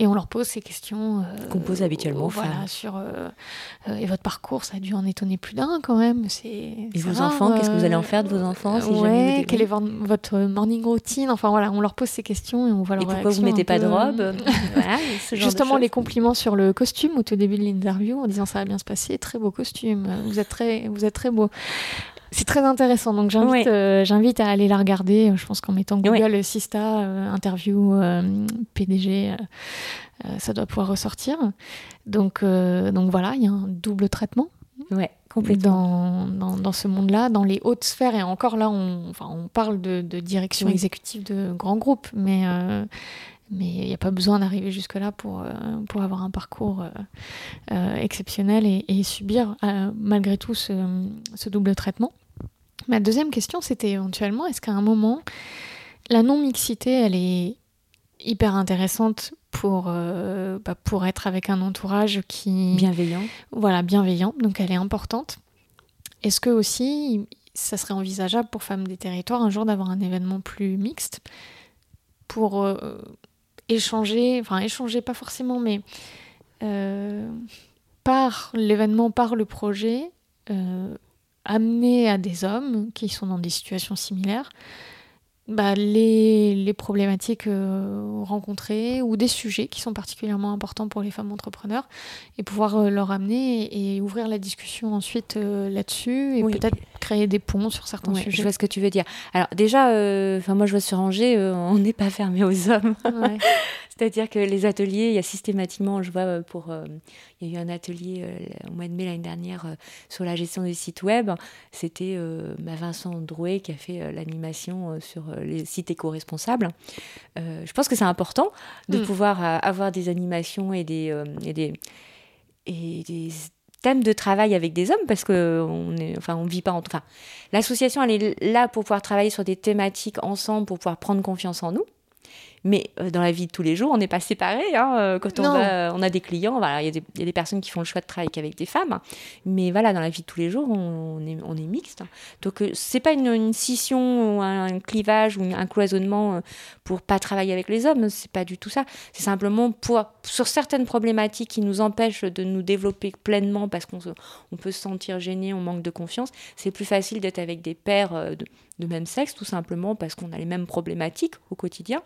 et on leur pose ces questions. Euh, Qu'on pose habituellement aux voilà, sur euh, euh, et votre parcours, ça a dû en étonner plus d'un quand même. C'est. Et vos enfants, qu'est-ce que vous allez en faire de vos enfants si ouais, quelle est votre morning routine? Enfin voilà, on leur pose ces questions et on voit leur Et pourquoi vous mettez pas de robe? Voilà, Justement, les compliments sur le costume au tout début de l'interview en disant ça va bien se passer, très beau costume, vous êtes très, vous êtes très beau. C'est très intéressant, donc j'invite euh, j'invite à aller la regarder. Je pense qu'en mettant Google Sista euh, interview euh, PDG, ça doit pouvoir ressortir. Donc, donc voilà, il y a un double traitement. Ouais, complètement. Dans, dans, ce monde-là, dans les hautes sphères, et encore là, on, enfin, on parle de, de direction exécutive de grands groupes, mais mais il n'y a pas besoin d'arriver jusque-là pour, euh, pour avoir un parcours euh, euh, exceptionnel et, subir malgré tout ce, double traitement. Ma deuxième question, c'était éventuellement, est-ce qu'à un moment, la non-mixité, elle est hyper intéressante pour, bah, pour être avec un entourage qui... Bienveillant. Voilà, bienveillant, donc elle est importante. Est-ce que aussi, ça serait envisageable pour Femmes des Territoires un jour d'avoir un événement plus mixte pour échanger, enfin échanger pas forcément, mais euh, par l'événement, par le projet, euh, amener à des hommes qui sont dans des situations similaires bah, les, les, problématiques euh, rencontrées ou des sujets qui sont particulièrement importants pour les femmes entrepreneurs et pouvoir euh, leur amener et, ouvrir la discussion ensuite euh, là-dessus et peut-être créer des ponts sur certains sujets. Je vois ce que tu veux dire. Alors déjà, enfin moi je vois sur Angers, on n'est pas fermé aux hommes. C'est-à-dire que les ateliers, il y a systématiquement, je vois pour, il y a eu un atelier au mois de mai l'année dernière sur la gestion des sites web. C'était bah, Vincent Drouet qui a fait l'animation sur les sites éco-responsables. Euh, je pense que c'est important de mm. pouvoir euh, avoir des animations et des, euh, et des, et des thèmes de travail avec des hommes parce que on est, enfin, on vit pas en, enfin, l'association elle est là pour pouvoir travailler sur des thématiques ensemble pour pouvoir prendre confiance en nous. Mais euh, dans la vie de tous les jours, on n'est pas séparés. Hein, euh, quand on, va, on a des clients, voilà, il y, y, a des personnes qui font le choix de travailler avec des femmes. Mais voilà, dans la vie de tous les jours, on, est, on est mixte. Donc, euh, c'est pas une, scission ou un, clivage ou un cloisonnement pour pas travailler avec les hommes. C'est pas du tout ça. C'est simplement pour, sur certaines problématiques qui nous empêchent de nous développer pleinement parce qu'on on peut se sentir gêné, on manque de confiance. C'est plus facile d'être avec des pères de, de même sexe, tout simplement parce qu'on a les mêmes problématiques au quotidien.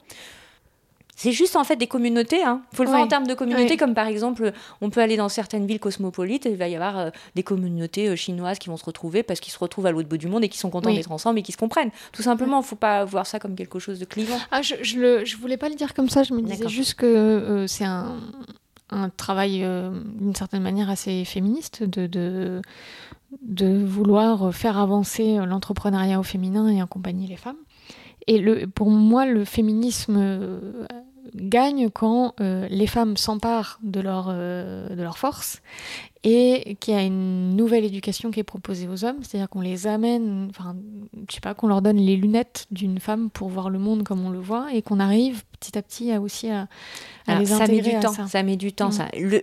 C'est juste en fait des communautés. Il hein. faut le voir en termes de communautés, comme par exemple, on peut aller dans certaines villes cosmopolites, il va y avoir euh, des communautés euh, chinoises qui vont se retrouver parce qu'ils se retrouvent à l'autre bout du monde et qui sont contents d'être ensemble et qui se comprennent. Tout simplement, il ne faut pas voir ça comme quelque chose de clivant. Ah, je, je, voulais pas le dire comme ça, je me disais juste que euh, c'est un, un, travail d'une certaine manière assez féministe de, de, de vouloir faire avancer l'entrepreneuriat au féminin et accompagner les femmes. Et pour moi, le féminisme euh, gagne quand euh, les femmes s'emparent de leur, euh, de leur force et qu'il y a une nouvelle éducation qui est proposée aux hommes, c'est-à-dire qu'on les amène, enfin, je sais pas, qu'on leur donne les lunettes d'une femme pour voir le monde comme on le voit et qu'on arrive petit à petit à aussi à, les ça met du temps, ça. met du temps. Ça. Le,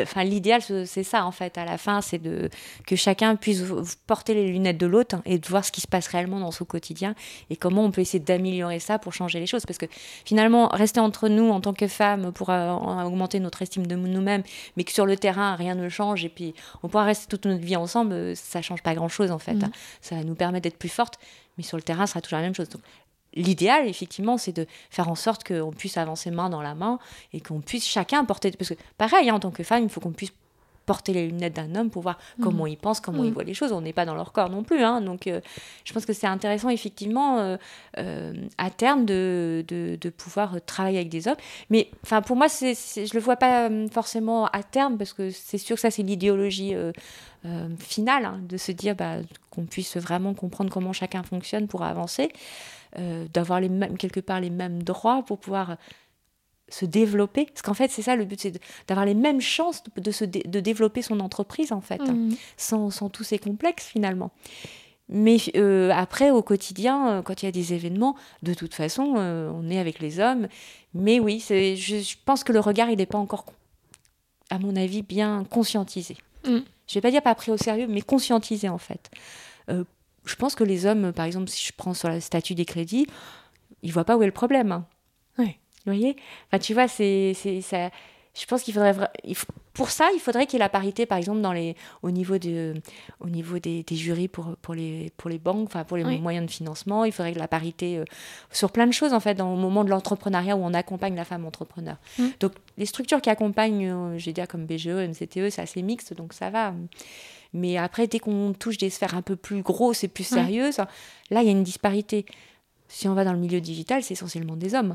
enfin, l'idéal, c'est ça en fait. À la fin, c'est de que chacun puisse porter les lunettes de l'autre et de voir ce qui se passe réellement dans son quotidien et comment on peut essayer d'améliorer ça pour changer les choses. Parce que finalement, rester entre nous en tant que femmes pour euh, augmenter notre estime de nous-mêmes, mais que sur le terrain rien ne change et puis on pourra rester toute notre vie ensemble, ça change pas grand-chose en fait. Mm. Ça nous permet d'être plus fortes, mais sur le terrain, ça sera toujours la même chose. Donc, l'idéal, effectivement, c'est de faire en sorte qu'on puisse avancer main dans la main et qu'on puisse chacun porter. Parce que, pareil, hein, en tant que femme, il faut qu'on puisse porter les lunettes d'un homme pour voir comment il pense, comment il voit les choses. On n'est pas dans leur corps non plus. Hein. donc, je pense que c'est intéressant, effectivement, à terme, de, de, pouvoir travailler avec des hommes. Mais pour moi, c'est, je le vois pas forcément à terme, parce que c'est sûr que ça, c'est l'idéologie finale, hein, de se dire bah, qu'on puisse vraiment comprendre comment chacun fonctionne pour avancer. Euh, d'avoir les mêmes, quelque part les mêmes droits pour pouvoir se développer. Parce qu'en fait, c'est ça le but, c'est d'avoir les mêmes chances de, se de développer son entreprise, en fait, hein, mmh. sans, sans, tous ces complexes, finalement. Mais euh, après, au quotidien, euh, quand il y a des événements, de toute façon, on est avec les hommes. Mais oui, je, je pense que le regard, il n'est pas encore, à mon avis, bien conscientisé. Mmh. Je ne vais pas dire pas pris au sérieux, mais conscientisé, en fait je pense que les hommes, par exemple, si je prends sur la statut des crédits, ils voient pas où est le problème. Hein. Oui. Vous voyez? Enfin, tu vois, c'est ça. Je pense qu'il faudrait pour ça, il faudrait qu'il y ait la parité, par exemple, dans les, au niveau, de, au niveau des, des jurys pour, pour, les, pour les banques, enfin pour les moyens de financement. Il faudrait que la parité euh, sur plein de choses, en fait, dans le moment de l'entrepreneuriat où on accompagne la femme entrepreneur. Mmh. Donc, les structures qui accompagnent, euh, j'ai dit comme BGE, MCTE, c'est assez mixte, donc ça va. Mais après, dès qu'on touche des sphères un peu plus grosses et plus sérieuses, là, il y a une disparité. Si on va dans le milieu digital, c'est essentiellement des hommes.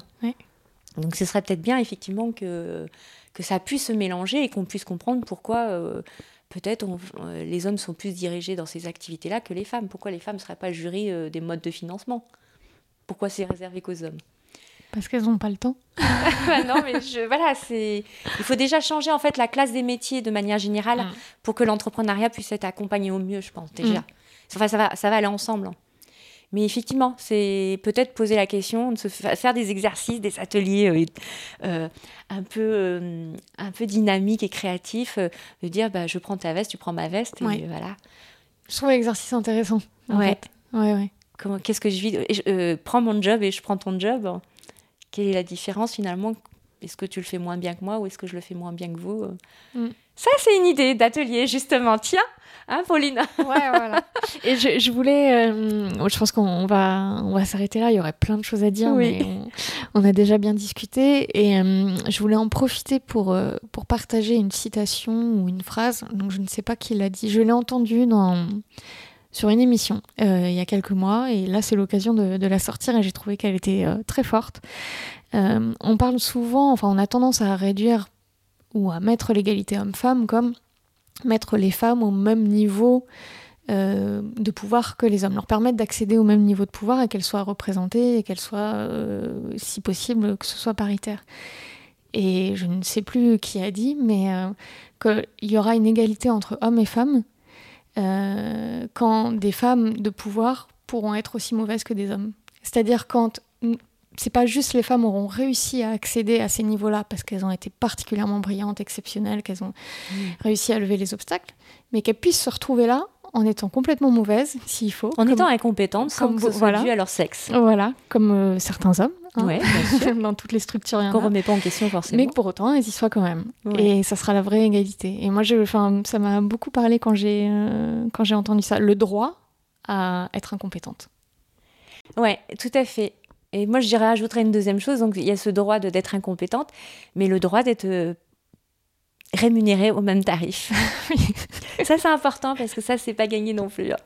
Donc ce serait peut-être bien, effectivement, que, que ça puisse se mélanger et qu'on puisse comprendre pourquoi euh, peut-être euh, les hommes sont plus dirigés dans ces activités-là que les femmes. Pourquoi les femmes ne seraient pas jury euh, des modes de financement? Pourquoi c'est réservé qu'aux hommes? Parce qu'elles n'ont pas le temps. Bah non, mais je, voilà, c'est. Il faut déjà changer en fait la classe des métiers de manière générale mm. pour que l'entrepreneuriat puisse être accompagné au mieux, je pense déjà. Mm. Enfin, ça va, ça va aller ensemble. Hein. Mais effectivement, c'est peut-être poser la question de se faire des exercices, des ateliers euh, euh, un peu euh, un peu dynamiques et créatifs, de dire bah je prends ta veste, tu prends ma veste et voilà. Je trouve l'exercice intéressant. ouais. ouais, ouais. Comment qu'est-ce que je vis? Je, Prends mon job et je prends ton job quelle est la différence finalement? Est-ce que tu le fais moins bien que moi ou est-ce que je le fais moins bien que vous mm. Ça, c'est une idée d'atelier, justement. Tiens, hein, Pauline? Ouais, voilà. Et je, voulais. Euh, je pense qu'on va, on va s'arrêter là. Il y aurait plein de choses à dire, mais on, a déjà bien discuté. Et euh, je voulais en profiter pour, euh, pour partager une citation ou une phrase. Donc, je ne sais pas qui l'a dit. Je l'ai entendue dans sur une émission euh, il y a quelques mois et là c'est l'occasion de, la sortir et j'ai trouvé qu'elle était euh, très forte. Euh, on parle souvent, enfin on a tendance à réduire ou à mettre l'égalité homme-femme comme mettre les femmes au même niveau de pouvoir que les hommes, leur permettre d'accéder au même niveau de pouvoir et qu'elles soient représentées et qu'elles soient, si possible, que ce soit paritaire. Et je ne sais plus qui a dit, mais qu'il y aura une égalité entre hommes et femmes euh, quand des femmes de pouvoir pourront être aussi mauvaises que des hommes. C'est-à-dire quand c'est pas juste les femmes auront réussi à accéder à ces niveaux-là parce qu'elles ont été particulièrement brillantes, exceptionnelles, qu'elles ont mmh. réussi à lever les obstacles, mais qu'elles puissent se retrouver là en étant complètement mauvaises, s'il faut. En étant incompétentes, sans que ce soit dû à leur sexe. Voilà, comme euh, certains hommes. Hein, bien sûr. dans toutes les structures. Qu'on ne remet pas en question forcément. Mais que pour autant, elles y soient quand même. Et ça sera la vraie égalité. Et moi, je, ça m'a beaucoup parlé quand j'ai euh, quand j'ai entendu ça. Le droit à être incompétente. Ouais, tout à fait. Et moi, je dirais, ajouterais une deuxième chose. Donc, il y a ce droit d'être incompétente, mais le droit d'être euh, rémunérée au même tarif. ça, c'est important parce que ça, c'est pas gagné non plus. Hein.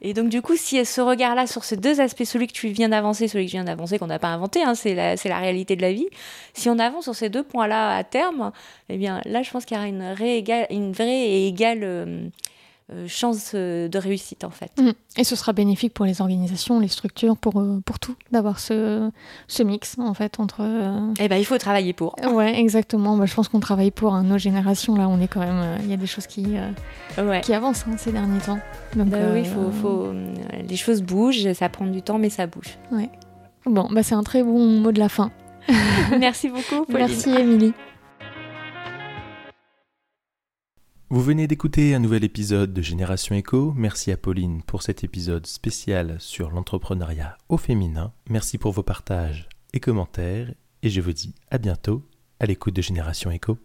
Et donc, du coup, si ce regard-là sur ces deux aspects, celui que tu viens d'avancer, celui que je viens d'avancer, qu'on n'a pas inventé, hein, c'est la, la, réalité de la vie, si on avance sur ces deux points-là à terme, eh bien, là, je pense qu'il y aura une, vraie et égale euh, chance euh, de réussite en fait. Mm. Et ce sera bénéfique pour les organisations, les structures, pour, euh, pour tout, d'avoir ce, ce mix en fait entre... Eh ben il faut travailler pour. Ouais, exactement. Bah, je pense qu'on travaille pour. Hein. Nos générations, là, on est quand même... Il y a des choses qui, qui avancent hein, ces derniers temps. Donc, bah oui, faut, faut... les choses bougent, ça prend du temps, mais ça bouge. Ouais. Bon, bah, c'est un très bon mot de la fin. Merci beaucoup. Pauline. Merci Émilie. Vous venez d'écouter un nouvel épisode de Génération Echo. Merci à Pauline pour cet épisode spécial sur l'entrepreneuriat au féminin. Merci pour vos partages et commentaires. Et je vous dis à bientôt à l'écoute de Génération Echo.